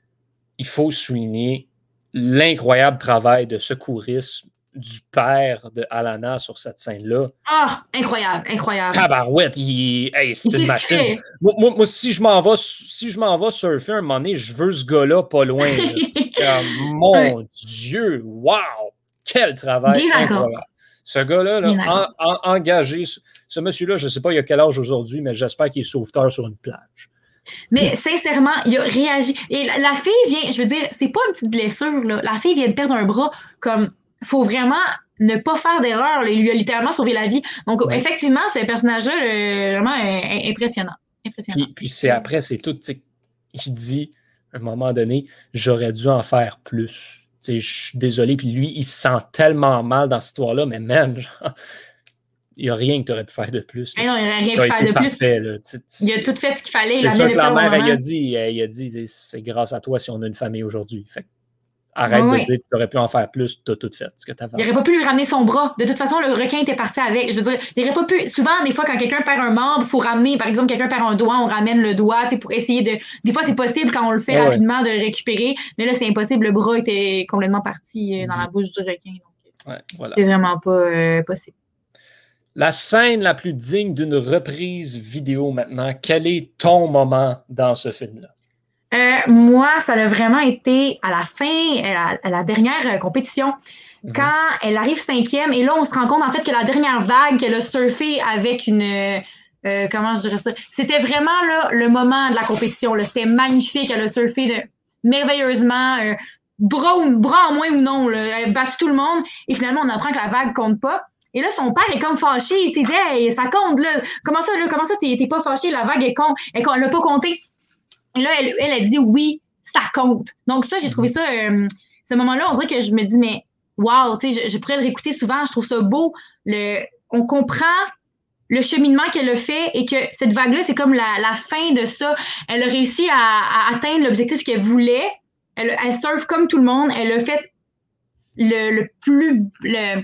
S1: il faut souligner l'incroyable travail de secourisme du père de Alana sur cette scène-là.
S2: Ah, incroyable, incroyable.
S1: Tabarouette, il... Hey, c'est une machine. Moi, si je m'en vais, si je m'en vais surfer un moment donné, je veux ce gars-là pas loin. mon Dieu, wow! Quel travail! Ce gars-là, là, engagé, ce monsieur-là, je ne sais pas il a quel âge aujourd'hui, mais j'espère qu'il est sauveteur sur une plage.
S2: Mais sincèrement, il a réagi. Et la, la fille vient, je veux dire, c'est pas une petite blessure, là. La fille vient de perdre un bras comme faut vraiment ne pas faire d'erreur. Il lui a littéralement sauvé la vie. Donc, effectivement, c'est un personnage-là euh, vraiment euh, impressionnant.
S1: Puis, c'est après, c'est tout. Il dit, à un moment donné, j'aurais dû en faire plus. Je suis désolé. Puis lui, il se sent tellement mal dans cette histoire-là, mais même, il n'y a rien que tu aurais pu faire de plus.
S2: Non, il n'y a rien pu faire de plus. il a tout fait ce qu'il fallait.
S1: C'est ça que la mère, a dit. Il a dit, c'est grâce à toi si on a une famille aujourd'hui. Fait Arrête de dire que tu aurais pu en faire plus, tu as tout fait ce que tu
S2: Il n'aurait pas pu lui ramener son bras. De toute façon, le requin était parti avec. Je veux dire, il n'aurait pas pu. Souvent, des fois, quand quelqu'un perd un membre, il faut ramener, par exemple, quelqu'un perd un doigt, on ramène le doigt pour essayer de. Des fois, c'est possible quand on le fait rapidement de récupérer, mais là, c'est impossible. Le bras était complètement parti euh, dans la mhm. bouche du requin. Donc, voilà. C'est vraiment pas euh, possible.
S1: La scène la plus digne d'une reprise vidéo maintenant, quel est ton moment dans ce film-là?
S2: Euh, moi, ça a vraiment été à la fin, à la, dernière euh, compétition, mhm. quand elle arrive cinquième, et là, on se rend compte en fait que la dernière vague qu'elle a surfé avec une. Euh, comment je dirais ça? C'était vraiment là, le moment de la compétition. C'était magnifique. Elle a surfé de, merveilleusement. bras, bras en moins ou non. Là, elle a battu tout le monde. Et finalement, on apprend que la vague compte pas. Et là, son père est comme fâché. Il s'est dit, hey, ça compte, là. Comment ça, là? Comment ça, t'es pas fâché? La vague est con. Elle l'a pas compté. Et là, elle, elle a dit oui, ça compte. Donc, ça, j'ai trouvé ça, euh, ce moment-là, on dirait que je me dis, mais wow, tu sais, je, pourrais le réécouter souvent, je trouve ça beau. Le, on comprend le cheminement qu'elle a fait et que cette vague-là, c'est comme la, fin de ça. Elle a réussi à, atteindre l'objectif qu'elle voulait. Elle, elle surfe comme tout le monde. Elle a fait le, plus. Le,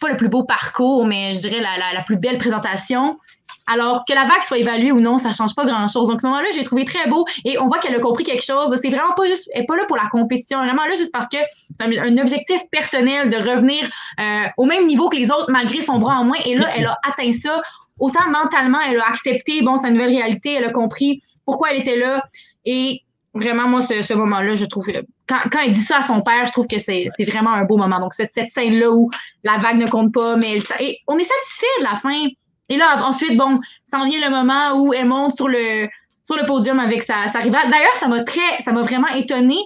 S2: pas le plus beau parcours, mais je dirais la, la plus belle présentation. Alors que la vague soit évaluée ou non, ça change pas grand-chose. Donc, ce moment-là, j'ai trouvé très beau et on voit qu'elle a compris quelque chose. C'est vraiment pas juste, elle est pas là pour la compétition, vraiment là juste parce que c'est un, objectif personnel de revenir euh, au même niveau que les autres malgré son bras en moins. Et là, elle a atteint ça. Autant mentalement, elle a accepté, bon, sa nouvelle réalité, elle a compris pourquoi elle était là. Et vraiment, moi, ce, moment-là, je trouve, quand, quand, elle dit ça à son père, je trouve que c'est vraiment un beau moment. Donc, cette, scène-là où la vague ne compte pas, mais et on est satisfait de la fin et là, ensuite, bon, s'en vient le moment où elle monte sur le, sur le podium avec sa, sa rivale. D'ailleurs, ça m'a très, ça m'a vraiment étonnée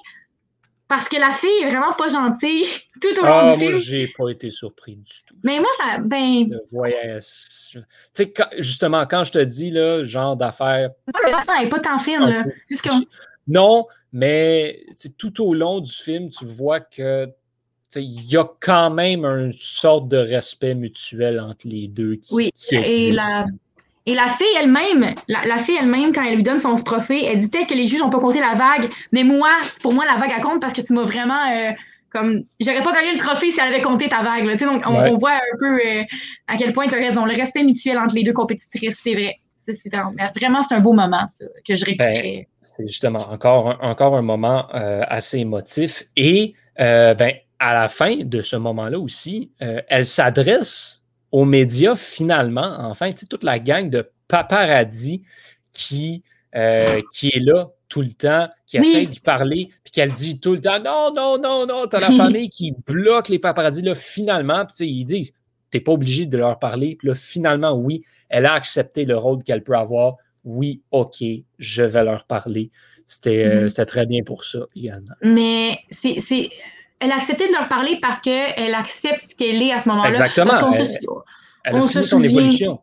S2: parce que la fille est vraiment pas gentille tout au long
S1: ah,
S2: du film.
S1: Moi, j'ai pas été surpris du tout.
S2: Mais moi, ça, ben.
S1: Le voyage. Tu sais, justement, quand je te dis, là, genre d'affaires.
S2: elle n'est pas tant fine, là.
S1: Non, mais tout au long du film, tu vois que il y a quand même une sorte de respect mutuel entre les deux qui,
S2: oui, et la, et la fille elle-même, la, fille elle-même, quand elle lui donne son trophée, elle dit peut-être que les juges n'ont pas compté la vague, mais moi, pour moi, la vague, elle compte parce que tu m'as vraiment. Euh, comme j'aurais pas gagné le trophée si elle avait compté ta vague. Là. Donc, on, voit un peu euh, à quel point tu as raison. Le respect mutuel entre les deux compétitrices, c'est vrai. vraiment, c'est un beau moment, ça, que je ben, récupère.
S1: c'est justement encore, encore un moment euh, assez émotif. Et euh, ben, à la fin de ce moment-là aussi, elle s'adresse aux médias finalement. Enfin, toute la gang de paparazzi qui, qui est là tout le temps, qui essaie d'y parler, puis qu'elle dit tout le temps non, non, non, non. T'as la famille qui bloque les paparazzi. Là, finalement, puis ils disent t'es pas obligé de leur parler. Puis là, finalement, oui, elle a accepté le rôle qu'elle peut avoir. Oui, OK, je vais leur parler. C'était euh, mm-hmm. très bien pour ça également.
S2: Mais c'est. Elle a accepté de leur parler parce qu'elle accepte ce qu'elle est à ce moment-là.
S1: Exactement. Parce elle, se, elle a fini son évolution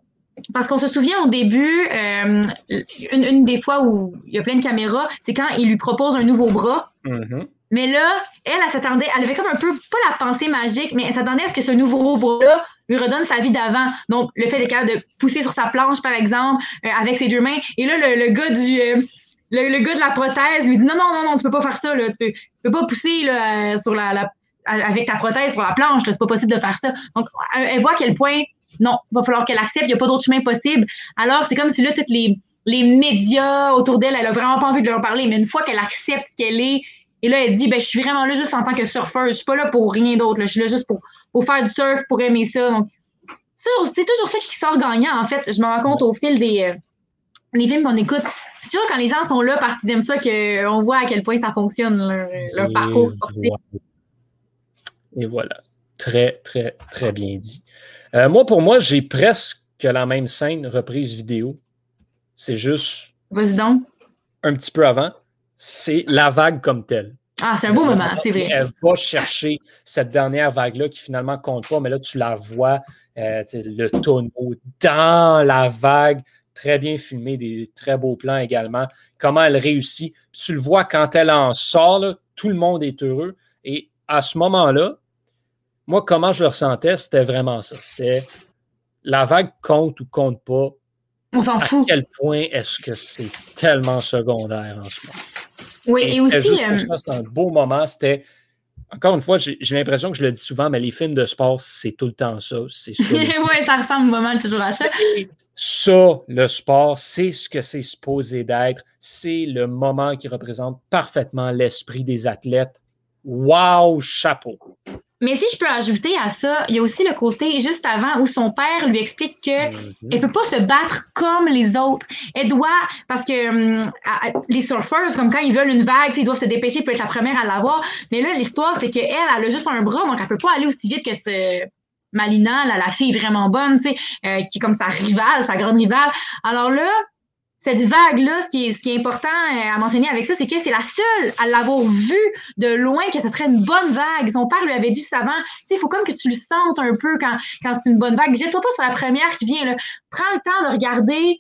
S2: parce qu'on se souvient au début, euh, une, des fois où il y a plein de caméras, c'est quand il lui propose un nouveau bras.
S1: Mm-hmm.
S2: Mais là, elle, elle s'attendait, elle avait comme un peu, pas la pensée magique, mais elle s'attendait à ce que ce nouveau bras-là lui redonne sa vie d'avant. Donc, le fait d'être capable de pousser sur sa planche, par exemple, euh, avec ses deux mains. Et là, le, gars du. Euh, le, gars de la prothèse lui dit non, non, non, non, tu peux pas faire ça, là. Tu, peux, tu peux pas pousser là, sur la, avec ta prothèse sur la planche, c'est pas possible de faire ça. Donc, elle voit à quel point non, il va falloir qu'elle accepte, il n'y a pas d'autre chemin possible. Alors, c'est comme si là, tous les, les médias autour d'elle, elle a vraiment pas envie de leur parler, mais une fois qu'elle accepte ce qu'elle est, et là, elle dit, ben, je suis vraiment là juste en tant que surfeuse, je suis pas là pour rien d'autre, je suis là juste pour, pour faire du surf, pour aimer ça. Donc, c'est toujours ça qui sort gagnant, en fait. Je me rends compte au fil des, des films qu'on écoute. C'est toujours quand les gens sont là parce qu'ils aiment ça qu'on voit à quel point ça fonctionne, leur, parcours sportif.
S1: Et voilà. Très, très, très bien dit. Euh, moi, pour moi, j'ai presque la même scène reprise vidéo. C'est juste.
S2: Vas-y donc.
S1: Un petit peu avant. C'est la vague comme telle.
S2: Ah, c'est un beau moment, c'est vrai.
S1: Elle va chercher cette dernière vague-là qui finalement compte pas, mais là, tu la vois, euh, le tonneau dans la vague, très bien filmé, des très beaux plans également. Comment elle réussit. tu le vois quand elle en sort, tout le monde est heureux. Et à ce moment-là, moi, comment je le ressentais, c'était vraiment ça. C'était la vague compte ou compte pas.
S2: On s'en fout.
S1: À quel point est-ce que c'est tellement secondaire en ce moment?
S2: Oui, et, aussi. Euh,
S1: c'était un beau moment. C'était. Encore une fois, j'ai l'impression que je le dis souvent, mais les films de sport, c'est tout le temps ça.
S2: oui, ça ressemble vraiment toujours à ça.
S1: Ça, le sport, c'est ce que c'est supposé d'être. C'est le moment qui représente parfaitement l'esprit des athlètes. Wow, chapeau!
S2: Mais si je peux ajouter à ça, il y a aussi le côté juste avant où son père lui explique que mm elle peut pas se battre comme les autres. Elle doit, parce que hum, les surfeurs, comme quand ils veulent une vague, ils doivent se dépêcher pour être la première à l'avoir. Mais là, l'histoire, c'est qu'elle, elle a juste un bras, donc elle peut pas aller aussi vite que ce Malina, la fille vraiment bonne, tu sais, euh, qui est comme sa rivale, sa grande rivale. Alors là, cette vague-là, ce qui, est, ce qui est important euh, à mentionner avec ça, c'est que c'est la seule à l'avoir vue de loin que ce serait une bonne vague. Son père lui avait dit avant, tu sais, il faut comme que tu le sentes un peu quand, quand c'est une bonne vague. Jette-toi pas sur la première qui vient, là. Prends le temps de regarder,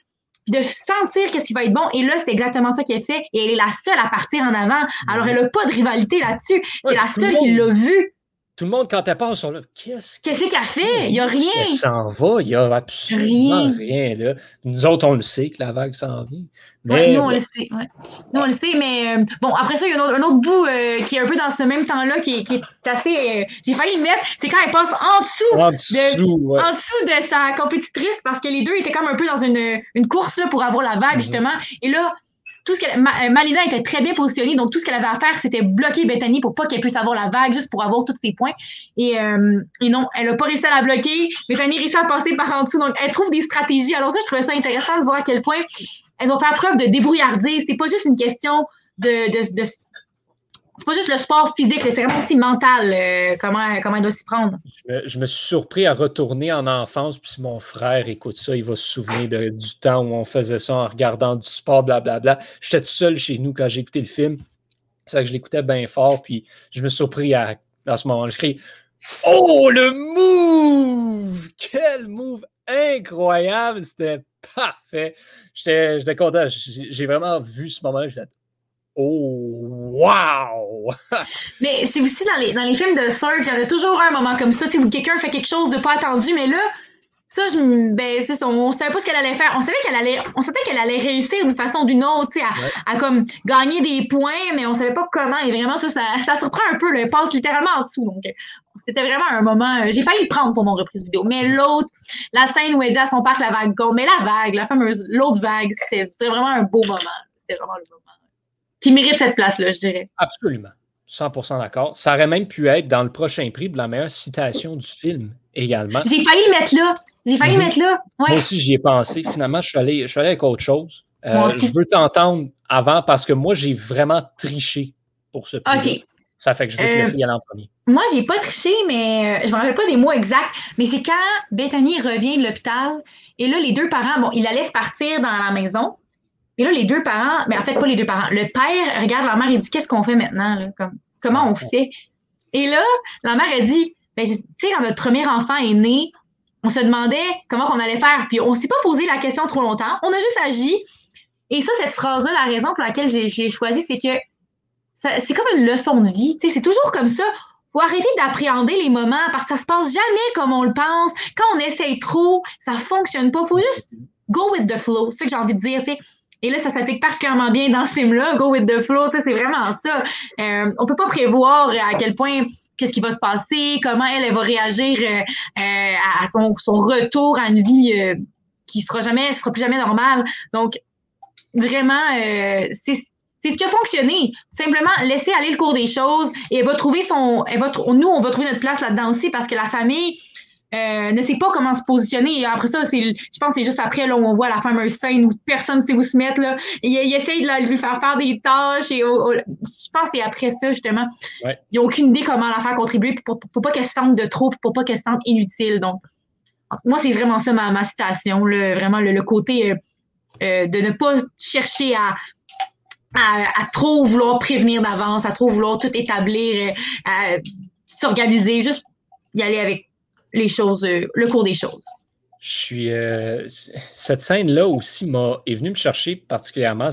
S2: de sentir qu'est-ce qui va être bon. Et là, c'est exactement ça qu'elle fait. Et elle est la seule à partir en avant. Alors, elle n'a pas de rivalité là-dessus. C'est la seule qui l'a vue
S1: tout le monde, quand elle passe, sont là. Qu'est-ce
S2: qu'elle fait? Il n'y a rien.
S1: Elle s'en va? Il n'y a absolument rien. là. Nous autres, on le sait que la vague s'en vient.
S2: Mais, nous, on le sait. Nous, on le sait, mais euh, bon, après ça, il y a un autre, bout euh, qui est un peu dans ce même temps-là, qui, qui, est assez. Euh, j'ai failli le mettre. C'est quand elle passe en dessous,
S1: en dessous,
S2: de, en dessous de sa compétitrice, parce que les deux étaient comme un peu dans une, une course là, pour avoir la vague, mm-hmm. justement. Et là, tout ce qu'elle, euh, Malina était très bien positionnée, donc tout ce qu'elle avait à faire, c'était bloquer Bethany pour pas qu'elle puisse avoir la vague, juste pour avoir tous ses points. Et, euh, non, elle n'a pas réussi à la bloquer. Bethany réussit à passer par en dessous, donc elle trouve des stratégies. Alors ça, je trouvais ça intéressant de voir à quel point elles ont fait preuve de débrouillardise. C'est pas juste une question de, de, de c'est pas juste le sport physique, c'est vraiment aussi mental, euh, comment, comment elle doit s'y prendre.
S1: Je me, suis surpris à retourner en enfance, puis mon frère écoute ça, il va se souvenir du temps où on faisait ça en regardant du sport, blablabla. J'étais tout seul chez nous quand j'ai écouté le film. C'est ça que je l'écoutais bien fort, puis je me suis surpris à, ce moment-là. Je crie Oh, le move! Quel move incroyable! C'était parfait. J'étais content. J'ai vraiment vu ce moment-là. Oh, wow!
S2: mais c'est aussi dans les, dans les films de surf, il y en a toujours un moment comme ça, où quelqu'un fait quelque chose de pas attendu, mais là, ça, je, ben, c'est ça, on savait pas ce qu'elle allait faire. On savait qu'elle allait, on savait qu'elle allait réussir d'une façon ou d'une autre, à, à, comme gagner des points, mais on savait pas comment. Et vraiment, ça, ça, surprend un peu. Elle passe littéralement en dessous. Donc, c'était vraiment un moment. Euh, j'ai failli le prendre pour mon reprise vidéo. Mais l'autre, la scène où elle dit à son père que la vague gomme, mais la vague, la fameuse, l'autre vague, c'était vraiment un beau moment. C'était vraiment le moment qui mérite cette place-là, je dirais.
S1: Absolument. 100% d'accord. Ça aurait même pu être dans le prochain prix pour la meilleure citation du film également.
S2: J'ai failli le mettre là. J'ai failli le mhm. mettre là.
S1: Moi aussi, j'y ai pensé. Finalement, je suis allé, je suis allé avec autre chose. Euh, je veux t'entendre avant parce que moi, j'ai vraiment triché pour ce prix. OK. Ça fait que je veux te euh, laisser y aller en premier.
S2: Moi, j'ai pas triché, mais euh, je me rappelle pas des mots exacts. Mais c'est quand Bethany revient de l'hôpital et là, les deux parents, bon, ils la laissent partir dans la maison. Et là, les deux parents, mais en fait, pas les deux parents. Le père regarde la mère et dit Qu'est-ce qu'on fait maintenant? Là? Comme, comment on fait? Et là, la mère, a dit ben, Tu sais, quand notre premier enfant est né, on se demandait comment on allait faire. Puis on s'est pas posé la question trop longtemps. On a juste agi. Et ça, cette phrase-là, la raison pour laquelle j'ai choisi, c'est que c'est comme une leçon de vie. C'est toujours comme ça. Faut arrêter d'appréhender les moments parce que ça se passe jamais comme on le pense. Quand on essaye trop, ça fonctionne pas. Faut juste go with the flow. C'est ce que j'ai envie de dire. sais et là, ça s'applique particulièrement bien dans ce film-là, Go with the Flow, c'est vraiment ça. Euh, on peut pas prévoir à quel point qu'est-ce qui va se passer, comment elle, elle va réagir euh, euh, à son, retour à une vie euh, qui sera jamais, sera plus jamais normale. Donc, vraiment, c'est c'est ce qui a fonctionné. Simplement, laisser aller le cours des choses et elle va trouver son. Va, nous, on va trouver notre place là-dedans aussi parce que la famille, euh, ne sait pas comment se positionner. Et après ça, c'est, je pense que c'est juste après là, où on voit la fameuse scène où personne ne sait où se mettre. Là. Il, essaye de lui faire faire des tâches. Et je pense que c'est après ça, justement.
S1: Ouais.
S2: Il n'a aucune idée comment la faire contribuer pour, pour, pas qu'elle se sente de trop, pour pas qu'elle se sente inutile. Donc, moi, c'est vraiment ça ma, ma citation. Là, vraiment le, côté euh, euh, de ne pas chercher à, à, trop vouloir prévenir d'avance, à trop vouloir tout établir, à s'organiser, juste y aller avec les choses, euh, le cours des choses.
S1: Je suis. Euh, cette scène-là aussi m'a est venue me chercher particulièrement.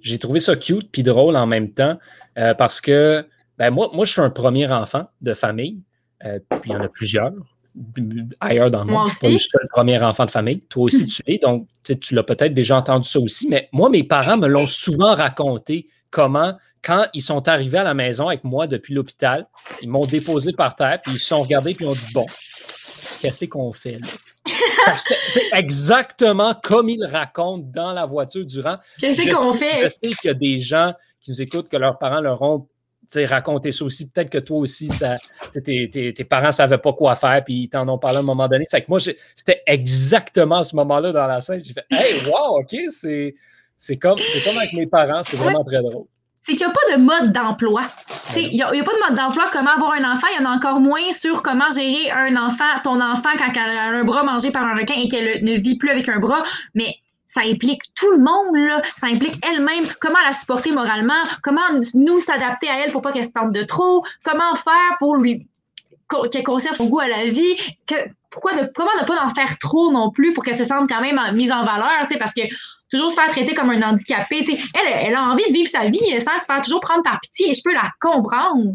S1: J'ai trouvé ça cute puis drôle en même temps euh, parce que ben moi, moi, je suis un premier enfant de famille. puis il y en a plusieurs ailleurs dans le monde.
S2: Je
S1: suis le premier enfant de famille. Toi aussi, tu l'es. Donc, tu l'as peut-être déjà entendu ça aussi. Mais moi, mes parents me l'ont souvent raconté comment, quand ils sont arrivés à la maison avec moi depuis l'hôpital, ils m'ont déposé par terre, puis ils se sont regardés, puis ils ont dit Bon, qu'est-ce qu'on fait là? C'est exactement comme il raconte dans la voiture durant.
S2: Qu'est-ce qu'on fait?
S1: Je sais qu'il y a des gens qui nous écoutent que leurs parents leur ont raconté ça aussi. Peut-être que toi aussi, ça, tes, tes, parents ne savaient pas quoi faire, puis ils t'en ont parlé à un moment donné. C'est que moi, c'était exactement ce moment-là dans la scène. J'ai fait Hey, wow, OK, c'est comme, comme avec mes parents, c'est vraiment très drôle
S2: c'est qu'il n'y a pas de mode d'emploi. Il n'y a, pas de mode d'emploi comment avoir un enfant. Il y en a encore moins sur comment gérer un enfant, ton enfant quand elle a un bras mangé par un requin et qu'elle ne vit plus avec un bras. Mais ça implique tout le monde, là. Ça implique elle-même, comment la supporter moralement, comment nous s'adapter à elle pour pas qu'elle se sente de trop, comment faire pour lui qu'elle conserve son goût à la vie, pourquoi comment ne pas en faire trop non plus pour qu'elle se sente quand même mise en valeur, parce que toujours se faire traiter comme un handicapé. Elle, elle a envie de vivre sa vie sans se faire toujours prendre par pitié et je peux la comprendre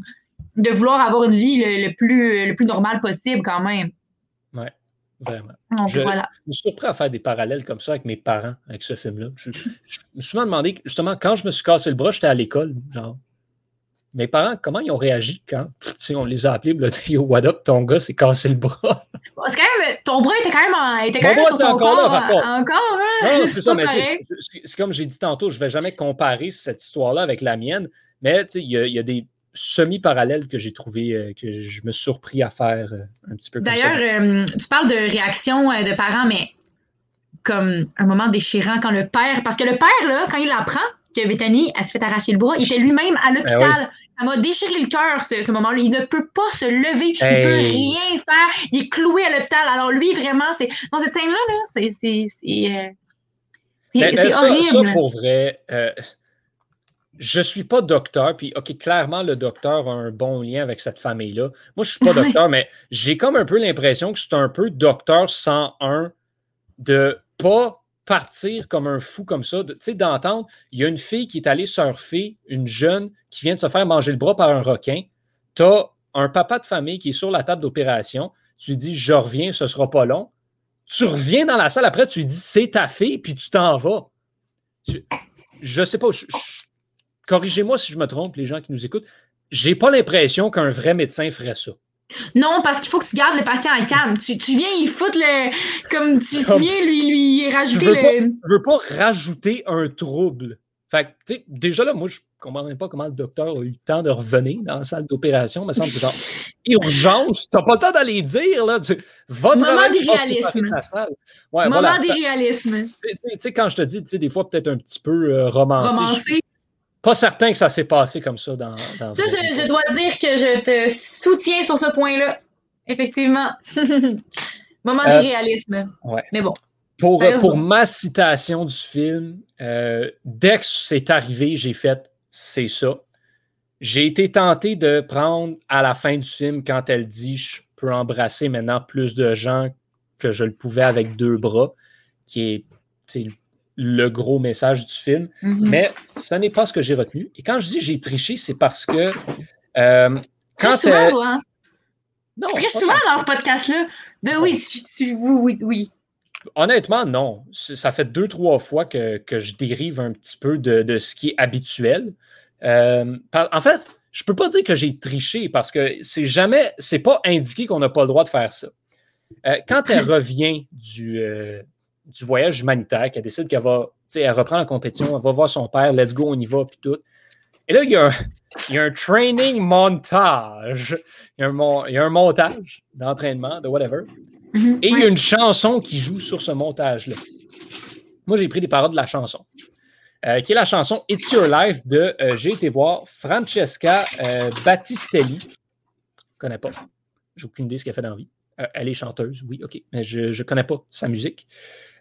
S2: de vouloir avoir une vie le, plus, le plus normal possible quand même.
S1: Oui, vraiment. je, voilà. je, suis surpris à faire des parallèles comme ça avec mes parents, avec ce film-là. Je, je, me suis souvent demandé, justement, quand je me suis cassé le bras, j'étais à l'école, genre, mes parents, comment ils ont réagi quand on les a appelés, dit Yo, what up, ton gars s'est cassé le bras?
S2: c'est quand même, ton bras était quand même, était quand même sur ton corps. Là, encore,
S1: hein? Non, c'est ça, mais c'est comme j'ai dit tantôt, je ne vais jamais comparer cette histoire-là avec la mienne, mais il y, y, a des semi-parallèles que j'ai trouvé, euh, que je me suis surpris à faire euh, un petit peu
S2: D'ailleurs, euh, tu parles de réaction de parents, mais comme un moment déchirant quand le père, parce que le père, là, quand il apprend que Bethany, elle se fait arracher le bras, il était lui-même à ben l'hôpital. Ça m'a déchiré le cœur, ce, moment-là. Il ne peut pas se lever. Il ne peut rien faire. Il est cloué à l'hôpital. Alors, lui, vraiment, c'est. Dans cette scène-là, -là, c'est. C'est euh,
S1: ben, horrible. Ça, pour vrai. Euh, je ne suis pas docteur, puis OK, clairement, le docteur a un bon lien avec cette famille-là. Moi, je ne suis pas docteur, mais j'ai comme un peu l'impression que c'est un peu docteur 101 de pas partir comme un fou comme ça. Tu sais, d'entendre, il y a une fille qui est allée surfer, une jeune qui vient de se faire manger le bras par un requin. Tu as un papa de famille qui est sur la table d'opération. Tu lui dis, je reviens, ce sera pas long. tu reviens dans la salle après, tu lui dis c'est ta fille, puis tu t'en vas. Je, ne sais pas, corrigez-moi si je me trompe, les gens qui nous écoutent. J'ai pas l'impression qu'un vrai médecin ferait ça.
S2: Non, parce qu'il faut que tu gardes le patient en calme. Tu, viens il foutre le. Comme tu, viens lui, lui rajouter
S1: le.
S2: Pas,
S1: je veux pas rajouter un trouble. Fait tu sais, déjà là, moi, je comprends même pas comment le docteur a eu le temps de revenir dans la salle d'opération. me semble que c'est genre urgence. T'as pas le temps d'aller dire, là. Tu,
S2: Moment d'irréalisme. Ouais, Moment voilà, d'irréalisme.
S1: Tu sais, quand je te dis, tu sais, des fois, peut-être un petit peu euh, romancé. Romancé. Pas certain que ça s'est passé comme ça dans. dans
S2: ça, je, dois dire que je te soutiens sur ce point-là. Effectivement. Moment euh, d'irréalisme.
S1: Ouais.
S2: Mais bon.
S1: Pour, pour ma citation du film, euh, dès que c'est arrivé, j'ai fait c'est ça. J'ai été tenté de prendre à la fin du film quand elle dit je peux embrasser maintenant plus de gens que je le pouvais avec deux bras, qui est le gros message du film. Mm-hmm. Mais ce n'est pas ce que j'ai retenu. Et quand je dis j'ai triché, c'est parce que euh, quand
S2: souvent, hein? Non, très souvent dans ce podcast-là. Ben oui, tu, oui, oui,
S1: Honnêtement, non. Ça fait deux, trois fois que, je dérive un petit peu de, ce qui est habituel. Euh, en fait, je ne peux pas dire que j'ai triché parce que c'est jamais, c'est pas indiqué qu'on n'a pas le droit de faire ça. Euh, quand elle revient du, du voyage humanitaire, qu'elle décide qu'elle va, tu sais, elle reprend la compétition, elle va voir son père, let's go, on y va, puis tout. Et là, il y a un, training montage. Il y a un, montage d'entraînement, de whatever. Mm-hmm. et il y a une chanson qui joue sur ce montage-là. Moi, j'ai pris des paroles de la chanson. Euh, qui est la chanson It's Your Life de, euh, j'ai été voir, Francesca euh, Battistelli. Je ne connais pas. J'ai aucune idée de ce qu'elle fait dans la vie. elle est chanteuse, oui, ok. Mais je ne connais pas sa musique.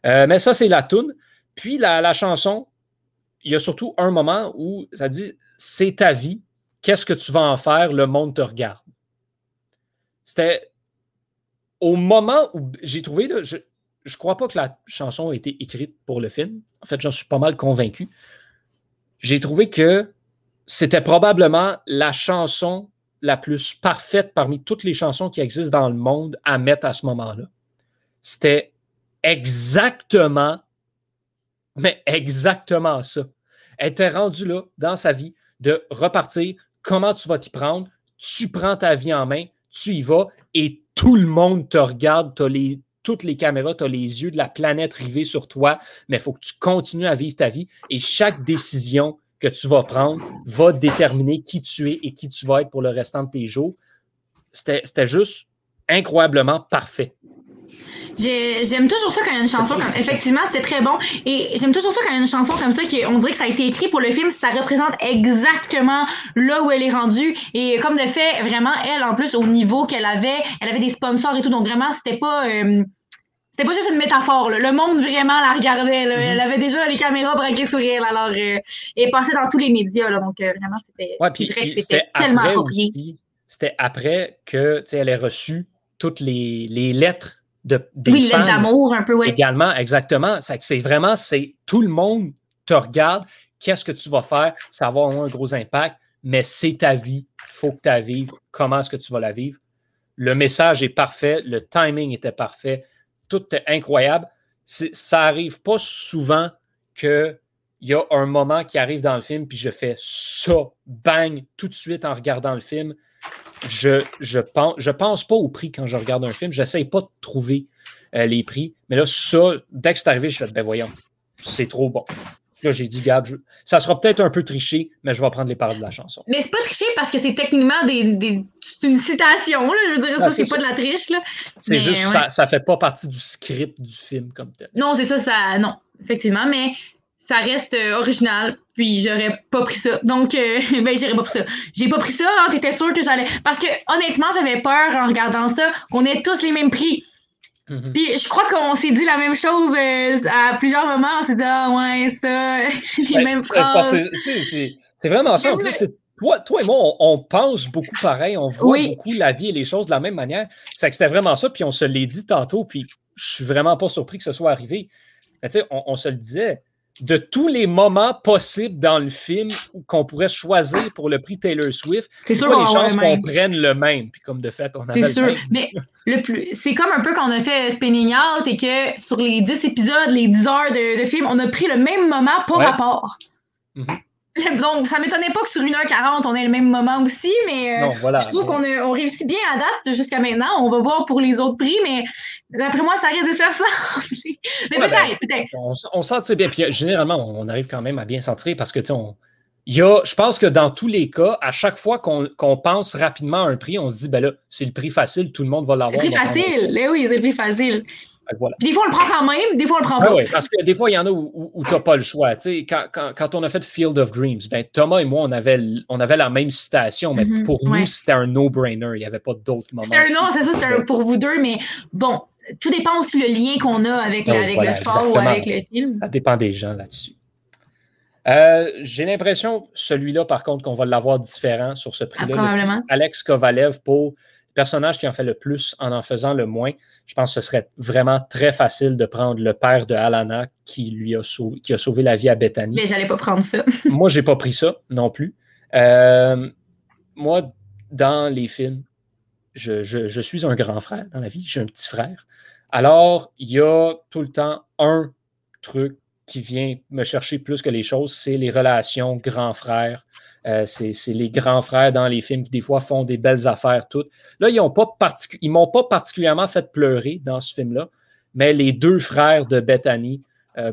S1: Euh, mais ça, c'est la toune. Puis la, chanson, il y a surtout un moment où ça dit c'est ta vie, qu'est-ce que tu vas en faire, le monde te regarde. C'était au moment où j'ai trouvé, je ne crois pas que la chanson a été écrite pour le film. En fait, j'en suis pas mal convaincu. J'ai trouvé que c'était probablement la chanson la plus parfaite parmi toutes les chansons qui existent dans le monde à mettre à ce moment-là. C'était exactement, mais exactement ça. Elle était rendue là dans sa vie de repartir. Comment tu vas t'y prendre? Tu prends ta vie en main, tu y vas et tout le monde te regarde. Tu as toutes les caméras, tu as les yeux de la planète rivés sur toi, mais il faut que tu continues à vivre ta vie et chaque décision que tu vas prendre va déterminer qui tu es et qui tu vas être pour le restant de tes jours. C'était juste incroyablement parfait.
S2: J'aime toujours ça quand il y a une chanson comme. Effectivement, c'était très bon. Et j'aime toujours ça quand il y a une chanson comme ça qui, on dirait que ça a été écrit pour le film. Ça représente exactement là où elle est rendue. Et comme de fait, vraiment, elle, en plus, au niveau qu'elle avait, elle avait des sponsors et tout. Donc vraiment, c'était pas. Euh, c'était pas juste une métaphore. Le monde vraiment la regardait. Mm-hmm. Elle avait déjà les caméras braquées sur elle. Alors, euh, et passait dans tous les médias. Donc, euh, vraiment, c'était
S1: ouais, c'était tellement approprié. C'était après que elle ait reçu toutes les, les lettres de, des
S2: oui, d'amour un peu, oui.
S1: Également, exactement. C'est vraiment, c'est tout le monde te regarde. Qu'est-ce que tu vas faire? Ça va avoir un gros impact, mais c'est ta vie. Il faut que tu la vives. Comment est-ce que tu vas la vivre? Le message est parfait. Le timing était parfait. Tout est incroyable. ça n'arrive pas souvent qu'il y a un moment qui arrive dans le film, puis je fais ça, bang, tout de suite en regardant le film je, je, pense, je pense pas au prix quand je regarde un film. J'essaye pas de trouver euh, les prix. Mais là, ça, dès que c'est arrivé, je fais, ben voyons, c'est trop bon. Là, j'ai dit, Gab, ça sera peut-être un peu triché, mais je vais prendre les paroles de la chanson.
S2: Mais c'est pas triché parce que c'est techniquement des, des, une citation. Là. Je veux dire, ça, c'est pas de la triche.
S1: C'est juste, ça, ça fait pas partie du script du film comme tel.
S2: Non, c'est ça, ça. Non, effectivement. Mais ça reste euh, original, puis j'aurais pas pris ça. Donc, euh, ben, j'aurais pas pris ça. J'ai pas pris ça, hein, t'étais sûr que j'allais. Parce que, honnêtement, j'avais peur en regardant ça qu'on ait tous les mêmes prix. Mm-hmm. Puis je crois qu'on s'est dit la même chose euh, à plusieurs moments. On s'est dit, ah ouais, ça, les ben, mêmes phrases.
S1: C'est vraiment ça. En plus, toi, toi et moi, on, pense beaucoup pareil. On voit beaucoup la vie et les choses de la même manière. C'est que c'était vraiment ça. Puis on se l'est dit tantôt. Puis je suis vraiment pas surpris que ce soit arrivé. Mais tu sais, on, on se le disait de tous les moments possibles dans le film qu'on pourrait choisir pour le prix Taylor Swift, c'est sûr les chances qu'on prenne le même. Puis comme de fait, on avait
S2: C'est sûr. Mais le plus, c'est comme un peu quand on a fait Spinning Out et que sur les 10 épisodes, les 10 heures de, film, on a pris le même moment pour rapport. Mm-hmm. Donc, ça m'étonnait pas que sur 1h40, on ait le même moment aussi, mais euh, je trouve qu'on on réussit bien à date jusqu'à maintenant. On va voir pour les autres prix, mais d'après moi, ça risque de faire ça. mais
S1: ben, peut-être, peut-être. On, on sent bien. Puis généralement, on arrive quand même à bien s'en parce que, tu sais, on. Il y a, je pense que dans tous les cas, à chaque fois qu'on pense rapidement à un prix, on se dit, ben là, c'est le prix facile, tout le monde va l'avoir.
S2: C'est le prix facile, eh oui, c'est le prix facile. Des fois, on le prend quand même, des fois, on le prend
S1: pas.
S2: oui,
S1: parce que des fois, il y en a où, tu n'as pas le choix. Quand, quand, quand, on a fait Field of Dreams, ben, Thomas et moi, on avait, on avait la même citation, mais mm-hmm. pour nous, c'était un no-brainer. Il n'y avait pas d'autres moments.
S2: C'était un non, c'est ça, c'était pour vous deux, mais bon, tout dépend aussi le lien qu'on a avec, oh, avec le sport ou avec le film.
S1: Ça dépend des gens là-dessus. Euh, j'ai l'impression, celui-là, par contre, qu'on va l'avoir différent sur ce prix-là.
S2: Ah, probablement.
S1: Alex Kovalev pour personnage qui en fait le plus en en faisant le moins, je pense que ce serait vraiment très facile de prendre le père de Alana qui lui a sauvé, qui a sauvé la vie à Bethany.
S2: Mais j'allais pas prendre ça.
S1: moi, j'ai pas pris ça non plus. Euh, moi, dans les films, je, suis un grand frère dans la vie, j'ai un petit frère. Alors, il y a tout le temps un truc qui vient me chercher plus que les choses, c'est les relations grand frère euh, c'est les grands frères dans les films qui, des fois, font des belles affaires toutes. Là, ils ne m'ont pas particulièrement fait pleurer dans ce film-là, mais les deux frères de Bethany, euh,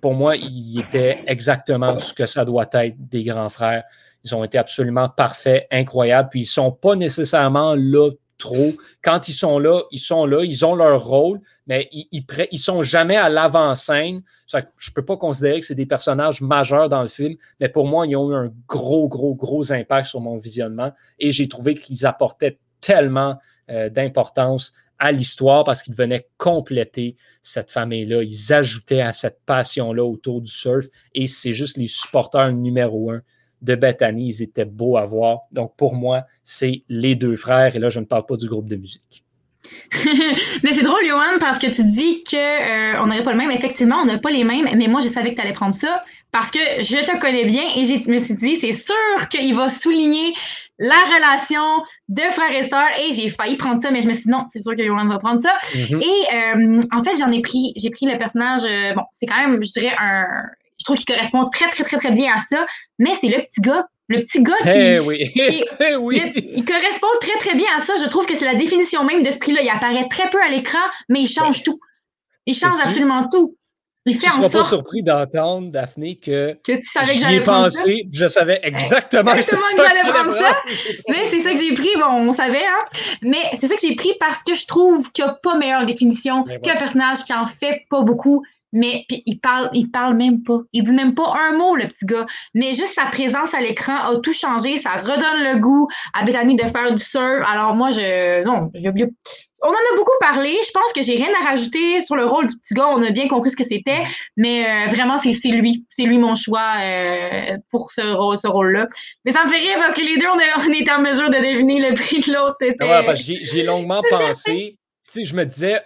S1: pour moi, ils étaient exactement ce que ça doit être des grands frères. Ils ont été absolument parfaits, incroyables, puis ils ne sont pas nécessairement là trop. Quand ils sont là, ils sont là, ils ont leur rôle, mais ils ne sont jamais à l'avant-scène. Je ne peux pas considérer que c'est des personnages majeurs dans le film, mais pour moi, ils ont eu un gros, gros, gros impact sur mon visionnement et j'ai trouvé qu'ils apportaient tellement euh, d'importance à l'histoire parce qu'ils venaient compléter cette famille-là. Ils ajoutaient à cette passion-là autour du surf et c'est juste les supporters numéro un de Bethany, ils étaient beaux à voir. Donc, pour moi, c'est les deux frères. Et là, je ne parle pas du groupe de musique.
S2: Mais c'est drôle, Johan, parce que tu dis qu'on euh, n'aurait pas le même. Effectivement, on n'a pas les mêmes, mais moi, je savais que tu allais prendre ça parce que je te connais bien et je me suis dit, c'est sûr qu'il va souligner la relation de frère et sœur et j'ai failli prendre ça, mais je me suis dit non, c'est sûr que Johan va prendre ça. Mm-hmm. Et euh, en fait, j'en ai pris, j'ai pris le personnage, euh, bon, c'est quand même, je dirais, un, je trouve qu'il correspond très, très, très, très bien à ça, mais c'est le petit gars. Le petit gars qui.
S1: Eh oui. Eh oui.
S2: il correspond très, très bien à ça. Je trouve que c'est la définition même de ce prix-là. Il apparaît très peu à l'écran, mais il change tout. Il change absolument tout.
S1: Il fait tu ne seras pas surpris d'entendre, Daphné, que,
S2: que tu savais que
S1: j'allais pensé, ça? je savais exactement,
S2: exactement que, que j'allais prendre ça. Mais c'est ça que j'ai pris, bon, on savait, hein. Mais c'est ça que j'ai pris parce que je trouve qu'il n'y a pas meilleure définition qu'un personnage qui en fait pas beaucoup, mais puis il parle, il parle même pas. Il dit même pas un mot, le petit gars. Mais juste sa présence à l'écran a tout changé. Ça redonne le goût à Bethany de faire du surf. Alors moi, je. Non, On en a beaucoup parlé. Je pense que j'ai rien à rajouter sur le rôle du petit gars. On a bien compris ce que c'était. Mais euh, vraiment, c'est lui. C'est lui mon choix euh, pour ce, ce rôle-là. Mais ça me fait rire parce que les deux, on, a, on est en mesure de deviner le prix de l'autre. C'était.
S1: Ouais, j'ai longuement pensé. Sais, je me disais,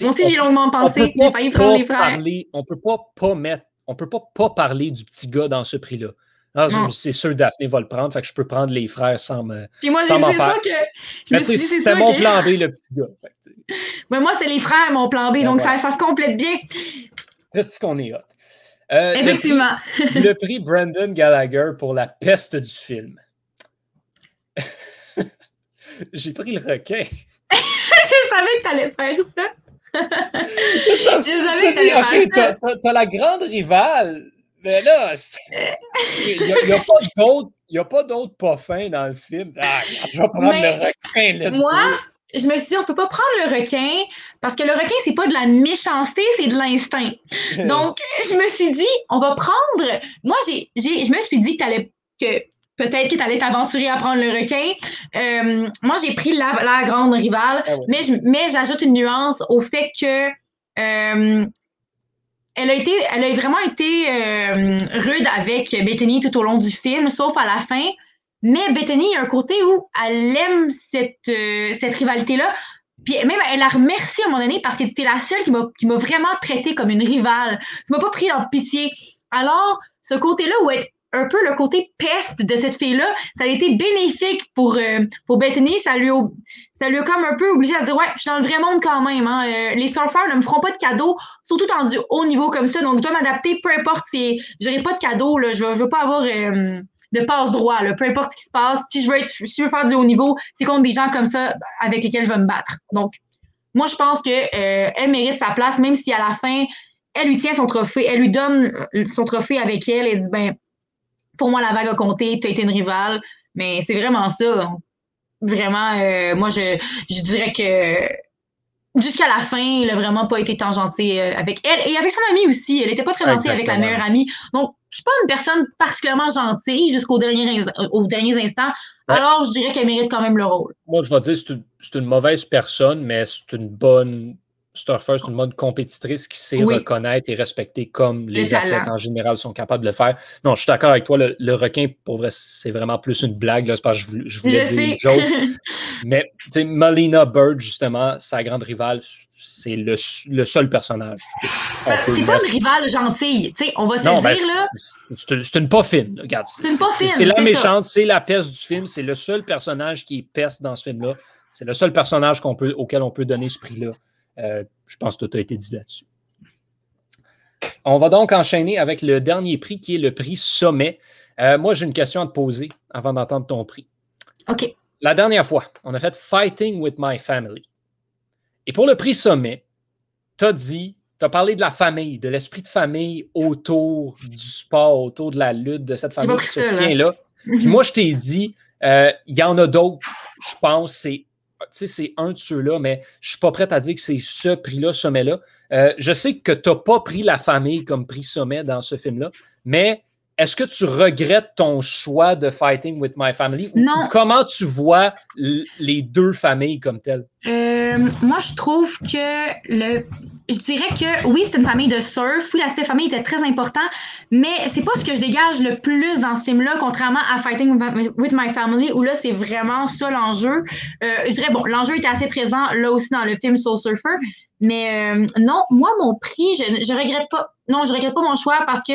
S2: moi aussi, j'ai longuement pensé. J'ai failli prendre les frères.
S1: Parler, on peut pas pas mettre, on peut pas pas parler du petit gars dans ce prix-là. Ah, c'est sûr Daphné va le prendre, fait que je peux prendre les frères sans me.
S2: Puis moi, c'est sûr que.
S1: C'était mon plan B, le petit gars.
S2: Mais moi, c'est les frères, mon plan B, ben donc ça, ça, se complète bien.
S1: C'est ce qu'on est hot. Euh,
S2: Effectivement.
S1: Le prix, Brandon Gallagher pour la peste du film. J'ai pris le requin.
S2: je savais que tu allais faire ça.
S1: Ok, t'as la grande rivale, mais là, il n'y a, pas d'autres pas fins dans le film. Ah, je vais prendre le requin.
S2: Moi, je me suis dit, on peut pas prendre le requin parce que le requin, c'est pas de la méchanceté, c'est de l'instinct. Donc, je me suis dit, on va prendre. Moi, j'ai, je me suis dit que, que peut-être que tu allais t'aventurer à prendre le requin. Euh, moi, j'ai pris la, grande rivale, ah mais, mais j'ajoute une nuance au fait que euh, elle a été, elle a vraiment été euh, rude avec Bethany tout au long du film, sauf à la fin. Mais Bethany, il y a un côté où elle aime cette, cette rivalité-là Puis même, elle a remercié à un moment donné parce que c'était la seule qui m'a vraiment traité comme une rivale. Tu m'as pas pris en pitié. Alors, ce côté-là où être un peu le côté peste de cette fille-là, ça a été bénéfique pour, euh, pour Bethany. Ça lui, a, ça lui a comme un peu obligé à se dire Ouais, je suis dans le vrai monde quand même. Hein. Euh, les surfeurs ne me feront pas de cadeaux, surtout dans du haut niveau comme ça. Donc, je dois m'adapter, peu importe si j'aurai pas de cadeaux. Là, je ne veux pas avoir euh, de passe droit, peu importe ce qui se passe. Si je veux, être, si je veux faire du haut niveau, c'est contre des gens comme ça avec lesquels je vais me battre. Donc, moi, je pense qu'elle mérite sa place, même si à la fin, elle lui tient son trophée, elle lui donne son trophée avec elle et dit ben pour moi, la vague a compté, tu as été une rivale, mais c'est vraiment ça. Vraiment, euh, moi, je, je dirais que jusqu'à la fin, il a vraiment pas été tant gentil euh, avec elle et avec son amie aussi. Elle était pas très gentille avec la meilleure amie. Donc, je suis pas une personne particulièrement gentille jusqu'au dernier, aux derniers instants. Alors, je dirais qu'elle mérite quand même le rôle.
S1: Moi, je vais dire que c'est une mauvaise personne, mais c'est une bonne Starfire, c'est une mode compétitrice qui sait reconnaître et respecter comme les, athlètes en général sont capables de le faire. Non, je suis d'accord avec toi. Le, requin, pour vrai, c'est vraiment plus une blague. Là, parce que je, voulais dire une joke. Mais Melina Bird, justement, sa grande rivale, c'est le, seul personnage.
S2: C'est pas une rivale gentille. on va se le ben, dire. là.
S1: C'est une pas fine. C'est une pas fine. C'est la méchante, c'est la peste du film. C'est le seul personnage qui est peste dans ce film-là. C'est le seul personnage peut, auquel on peut donner ce prix-là. Euh, je pense que tout a été dit là-dessus. On va donc enchaîner avec le dernier prix qui est le prix Sommet. Euh, moi, j'ai une question à te poser avant d'entendre ton prix.
S2: OK.
S1: La dernière fois, on a fait Fighting with My Family. Et pour le prix Sommet, tu as dit, tu as parlé de la famille, de l'esprit de famille autour du sport, autour de la lutte, de cette famille qui se tient là. Puis moi, je t'ai dit, euh, il y en a d'autres, je pense, c'est c'est un de ceux-là, mais je ne suis pas prêt à dire que c'est ce prix-là, sommet-là. Euh, je sais que tu n'as pas pris la famille comme prix sommet dans ce film-là, mais est-ce que tu regrettes ton choix de Fighting with My Family?
S2: Non.
S1: comment tu vois les deux familles comme telles?
S2: Euh, moi, je trouve que le. Je dirais que oui, c'est une famille de surf. Oui, l'aspect famille était très important, mais c'est pas ce que je dégage le plus dans ce film-là, contrairement à Fighting with My Family, où là, c'est vraiment ça l'enjeu. Euh, je dirais, bon, l'enjeu était assez présent là aussi dans le film Soul Surfer, mais euh, non, moi, mon prix, je, je regrette pas. Non, je regrette pas mon choix parce que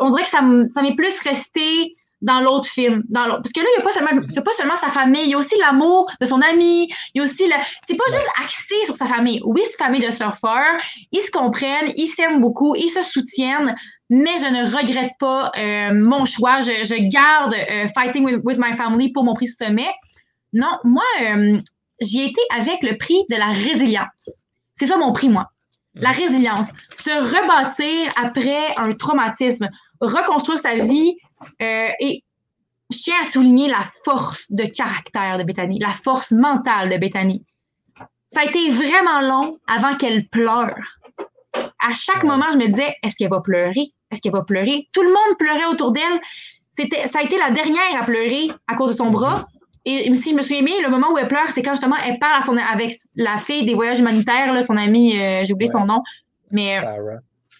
S2: on dirait que ça, m'est plus resté dans l'autre film. Dans Parce que là, il n'y a pas seulement, pas seulement sa famille, il y a aussi l'amour de son ami, il y a aussi le. C'est pas juste axé sur sa famille. Oui, c'est famille de surfeurs, ils se comprennent, ils s'aiment beaucoup, ils se soutiennent, mais je ne regrette pas euh, mon choix. Je, garde euh, Fighting with, My Family pour mon prix sommet. Non, moi, euh, j'y ai été avec le prix de la résilience. C'est ça mon prix, moi. La mm. résilience. Se rebâtir après un traumatisme reconstruire sa vie euh, et je tiens à souligner la force de caractère de Bethany, la force mentale de Bethany. Ça a été vraiment long avant qu'elle pleure. À chaque moment, je me disais, est-ce qu'elle va pleurer? Est-ce qu'elle va pleurer? Tout le monde pleurait autour d'elle. C'était, ça a été la dernière à pleurer à cause de son bras. Et si je me souviens bien, le moment où elle pleure, c'est quand justement elle parle à son, avec la fille des voyages humanitaires, là, son amie, euh, j'ai oublié son nom. Mais,
S1: Sarah.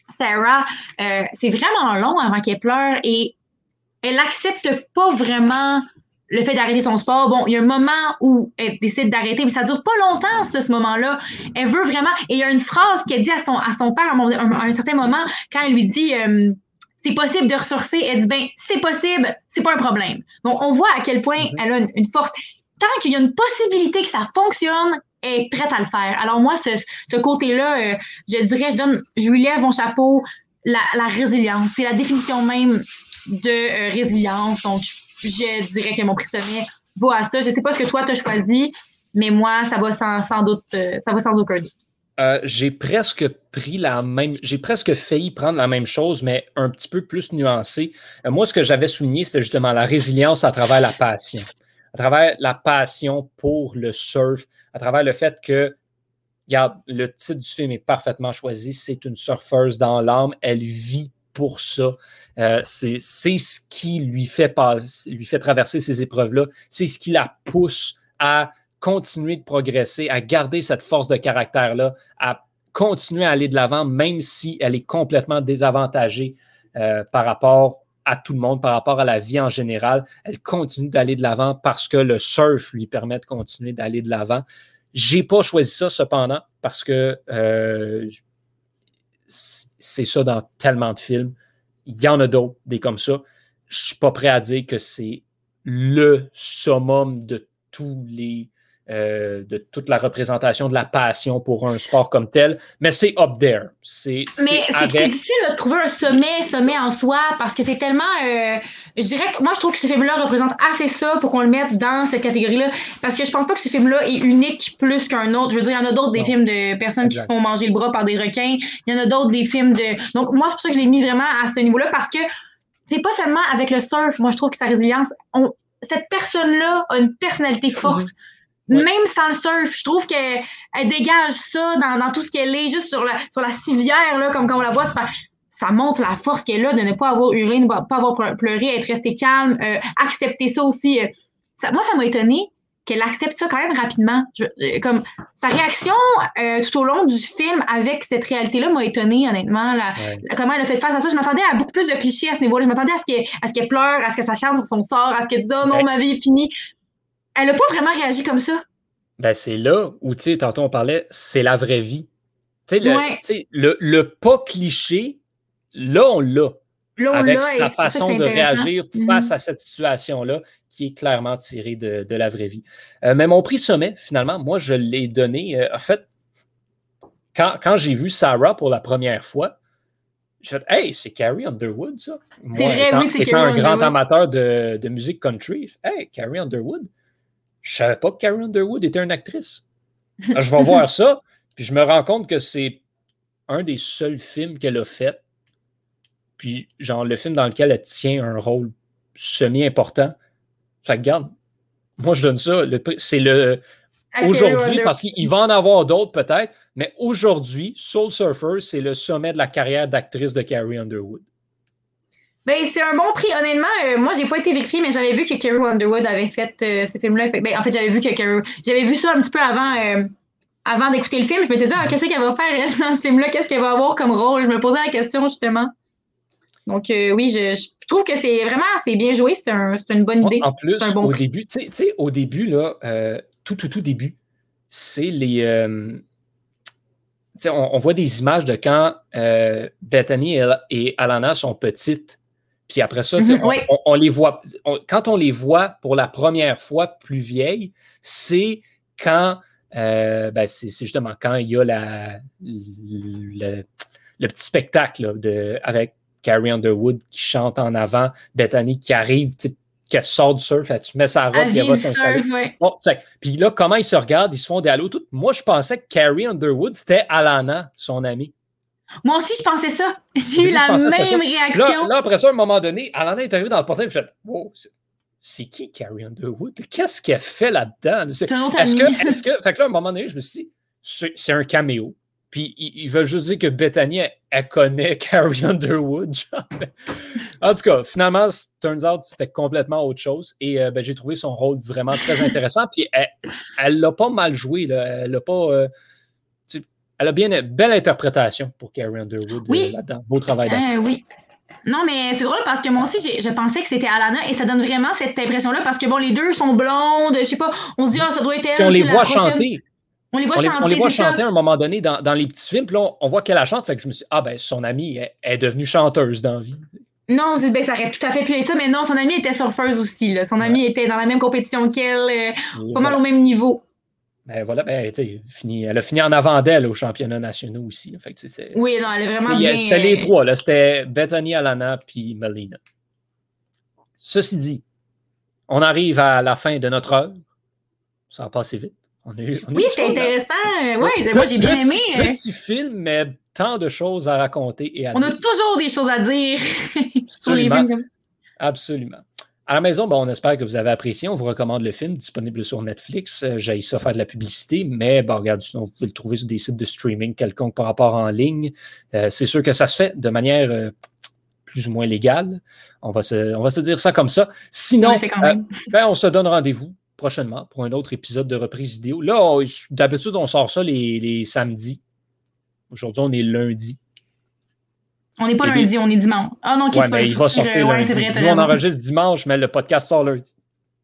S2: Sarah, euh, c'est vraiment long avant qu'elle pleure et elle n'accepte pas vraiment le fait d'arrêter son sport. Bon, il y a un moment où elle décide d'arrêter, mais ça dure pas longtemps, ce, moment-là. Elle veut vraiment. Et il y a une phrase qu'elle dit à son, à son père à un, certain moment, quand elle lui dit euh, C'est possible de resurfer, elle dit Ben, c'est possible, c'est pas un problème. Donc, on voit à quel point mm-hmm. elle a une force. Tant qu'il y a une possibilité que ça fonctionne, est prête à le faire. Alors moi, ce, côté-là, euh, je dirais, je donne, je lui lève mon chapeau, la, résilience. C'est la définition même de euh, résilience. Donc, je dirais que mon prix sommet va à ça. Je ne sais pas ce que toi, tu as choisi, mais moi, ça va sans, doute, euh, ça va sans aucun doute.
S1: j'ai presque pris la même, j'ai presque failli prendre la même chose, mais un petit peu plus nuancé. moi, ce que j'avais souligné, c'était justement la résilience à travers la passion à travers la passion pour le surf, à travers le fait que, regarde, le titre du film est parfaitement choisi. C'est une surfeuse dans l'âme. Elle vit pour ça. Euh, c'est ce qui lui fait, passer, lui fait traverser ces épreuves-là. C'est ce qui la pousse à continuer de progresser, à garder cette force de caractère-là, à continuer à aller de l'avant, même si elle est complètement désavantagée euh, par rapport à tout le monde par rapport à la vie en général. Elle continue d'aller de l'avant parce que le surf lui permet de continuer d'aller de l'avant. J'ai pas choisi ça cependant parce que euh, c'est ça dans tellement de films. Il y en a d'autres, des comme ça. Je suis pas prêt à dire que c'est le summum de tous les euh, de toute la représentation de la passion pour un sport comme tel, mais c'est up there.
S2: C'est, mais c'est, difficile de trouver un sommet, sommet en soi, parce que c'est tellement. Euh, je dirais que moi, je trouve que ce film-là représente assez ça pour qu'on le mette dans cette catégorie-là, parce que je pense pas que ce film-là est unique plus qu'un autre. Je veux dire, il y en a d'autres des films de personnes qui se font manger le bras par des requins. Il y en a d'autres des films de. Donc, moi, c'est pour ça que je l'ai mis vraiment à ce niveau-là, parce que c'est pas seulement avec le surf, moi, je trouve que sa résilience. cette personne-là a une personnalité forte. Même sans le surf, je trouve qu'elle dégage ça dans, tout ce qu'elle est, juste sur la, sur la civière, là, comme quand on la voit, ça, ça montre la force qu'elle a de ne pas avoir hurlé, de ne pas avoir pleuré, être restée calme, euh, accepter ça aussi. Euh. moi, ça m'a étonné qu'elle accepte ça quand même rapidement. Euh, comme sa réaction tout au long du film avec cette réalité-là m'a étonné honnêtement. comment elle a fait face à ça. Je m'attendais à beaucoup plus de clichés à ce niveau-là. Je m'attendais à ce qu'elle pleure, à ce que ça chante sur son sort, à ce qu'elle dise Oh non, ma vie est finie elle n'a pas vraiment réagi comme ça.
S1: Ben, c'est là où, tu sais, tantôt on parlait, c'est la vraie vie. Tu sais, le, le, pas cliché, là, on l'a. Avec sa façon de réagir mm-hmm. face à cette situation-là, qui est clairement tirée de, la vraie vie. Euh, mais mon prix sommet, finalement, moi, je l'ai donné. Euh, en fait, quand, j'ai vu Sarah pour la première fois, j'ai fait Hey, c'est Carrie Underwood, ça.
S2: C'est vrai, oui, c'est
S1: Étant un grand amateur de, de musique country, Hey, Carrie Underwood. Je savais pas que Carrie Underwood était une actrice. je vais voir ça, puis je me rends compte que c'est un des seuls films qu'elle a fait. Puis, genre, le film dans lequel elle tient un rôle semi-important. Ça regarde. Moi, je donne ça. C'est le. Aujourd'hui, parce qu'il va en avoir d'autres peut-être, mais aujourd'hui, Soul Surfer, c'est le sommet de la carrière d'actrice de Carrie Underwood.
S2: Ben, c'est un bon prix. Honnêtement, euh, moi, j'ai pas été vérifiée, mais j'avais vu que Carrie Underwood avait fait euh, ce film-là. Ben, en fait, j'avais vu que J'avais vu ça un petit peu avant, euh, avant d'écouter le film. Je me disais, ah, qu'est-ce qu'elle va faire dans ce film-là? Qu'est-ce qu'elle va avoir comme rôle? Je me posais la question, justement. Donc, oui, je, trouve que c'est vraiment c'est bien joué. C'est un, une bonne idée.
S1: En plus, au début, tu sais, au début, là, tout, tout, tout début, c'est les. On, on, voit des images de quand Bethany et, et Alana sont petites puis après ça, mhm, on, les voit. quand on les voit pour la première fois plus vieilles, c'est quand euh, ben, c'est justement quand il y a la, le, petit spectacle de, avec Carrie Underwood qui chante en avant, Bethany qui arrive, qui sort du surf, tu mets sa robe, puis elle va s'installer. puis là, comment ils se regardent, ils se font des halos. Moi, je pensais que Carrie Underwood, c'était Alana, son amie.
S2: Moi aussi, je pensais ça. J'ai eu la même réaction.
S1: Là, après ça, à un moment donné, Alana est arrivée dans le portail et fait Wow, c'est qui Carrie Underwood? Qu'est-ce qu'elle fait là-dedans? Est-ce que, est-ce que. Fait que là, à un moment donné, je me suis dit c'est un caméo. Puis ils veulent juste dire que Bethany, elle, connaît Carrie Underwood. en tout cas, finalement, turns out, c'était complètement autre chose. Et euh, ben, j'ai trouvé son rôle vraiment très intéressant. Puis elle l'a pas mal joué. Là. Elle l'a pas. Euh, elle a bien une belle interprétation pour Carrie Underwood
S2: oui.
S1: Euh, là-dedans. Beau travail
S2: euh, oui. Non, mais c'est drôle parce que moi aussi, je pensais que c'était Alana et ça donne vraiment cette impression-là parce que bon, les deux sont blondes, je sais pas, on se dit, ah, ça doit être elle.
S1: on les voit chanter.
S2: On les voit chanter.
S1: on les voit chanter à un moment donné dans, dans, les petits films, puis là, on, voit qu'elle la chante, fait que je me suis dit, ah, ben, son amie est devenue chanteuse dans la vie.
S2: Non, ben, ça aurait tout à fait pu être ça, mais non, son amie était surfeuse aussi. Là. Son amie était dans la même compétition qu'elle, euh, pas mal au même niveau.
S1: Ben voilà, ben, fini, elle a fini en avant d'elle au championnat nationaux aussi. Fait
S2: oui, non, elle est vraiment bien.
S1: C'était les euh, trois, c'était Bethany, Alana puis Melina. Ceci dit, on arrive à la fin de notre heure. Ça a passé vite. On
S2: eu, oui, c'était intéressant. Oui, moi j'ai bien aimé.
S1: Hein. Petit film, mais tant de choses à raconter et à
S2: on a toujours des choses à dire
S1: sur les films. Absolument. À la maison, on espère que vous avez apprécié. On vous recommande le film disponible sur Netflix. Euh, j'ai ça faire de la publicité, mais bon, regarde, sinon, vous pouvez le trouver sur des sites de streaming quelconque par rapport en ligne. Euh, c'est sûr que ça se fait de manière euh, plus ou moins légale. On va, se, on va se dire ça comme ça. Sinon, ben, on se donne rendez-vous prochainement pour un autre épisode de reprise vidéo. Là, d'habitude, on sort ça les, les samedis. Aujourd'hui, on est lundi.
S2: On n'est pas lundi, on est dimanche. Ah non,
S1: ouais, mais il va sortir lundi. Nous, on enregistre dimanche, mais le podcast sort lundi.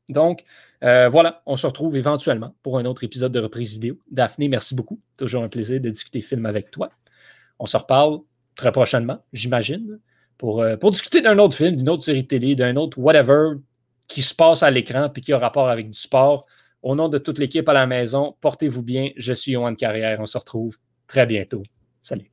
S1: Donc, voilà, on se retrouve éventuellement pour un autre épisode de reprise vidéo. Daphné, merci beaucoup. Toujours un plaisir de discuter film avec toi. On se reparle très prochainement, j'imagine, pour, pour discuter d'un autre film, d'une autre série de télé, d'un autre whatever qui se passe à l'écran et qui a rapport avec du sport. Au nom de toute l'équipe à la maison, portez-vous bien. Je suis Yohan Carrière. On se retrouve très bientôt. Salut.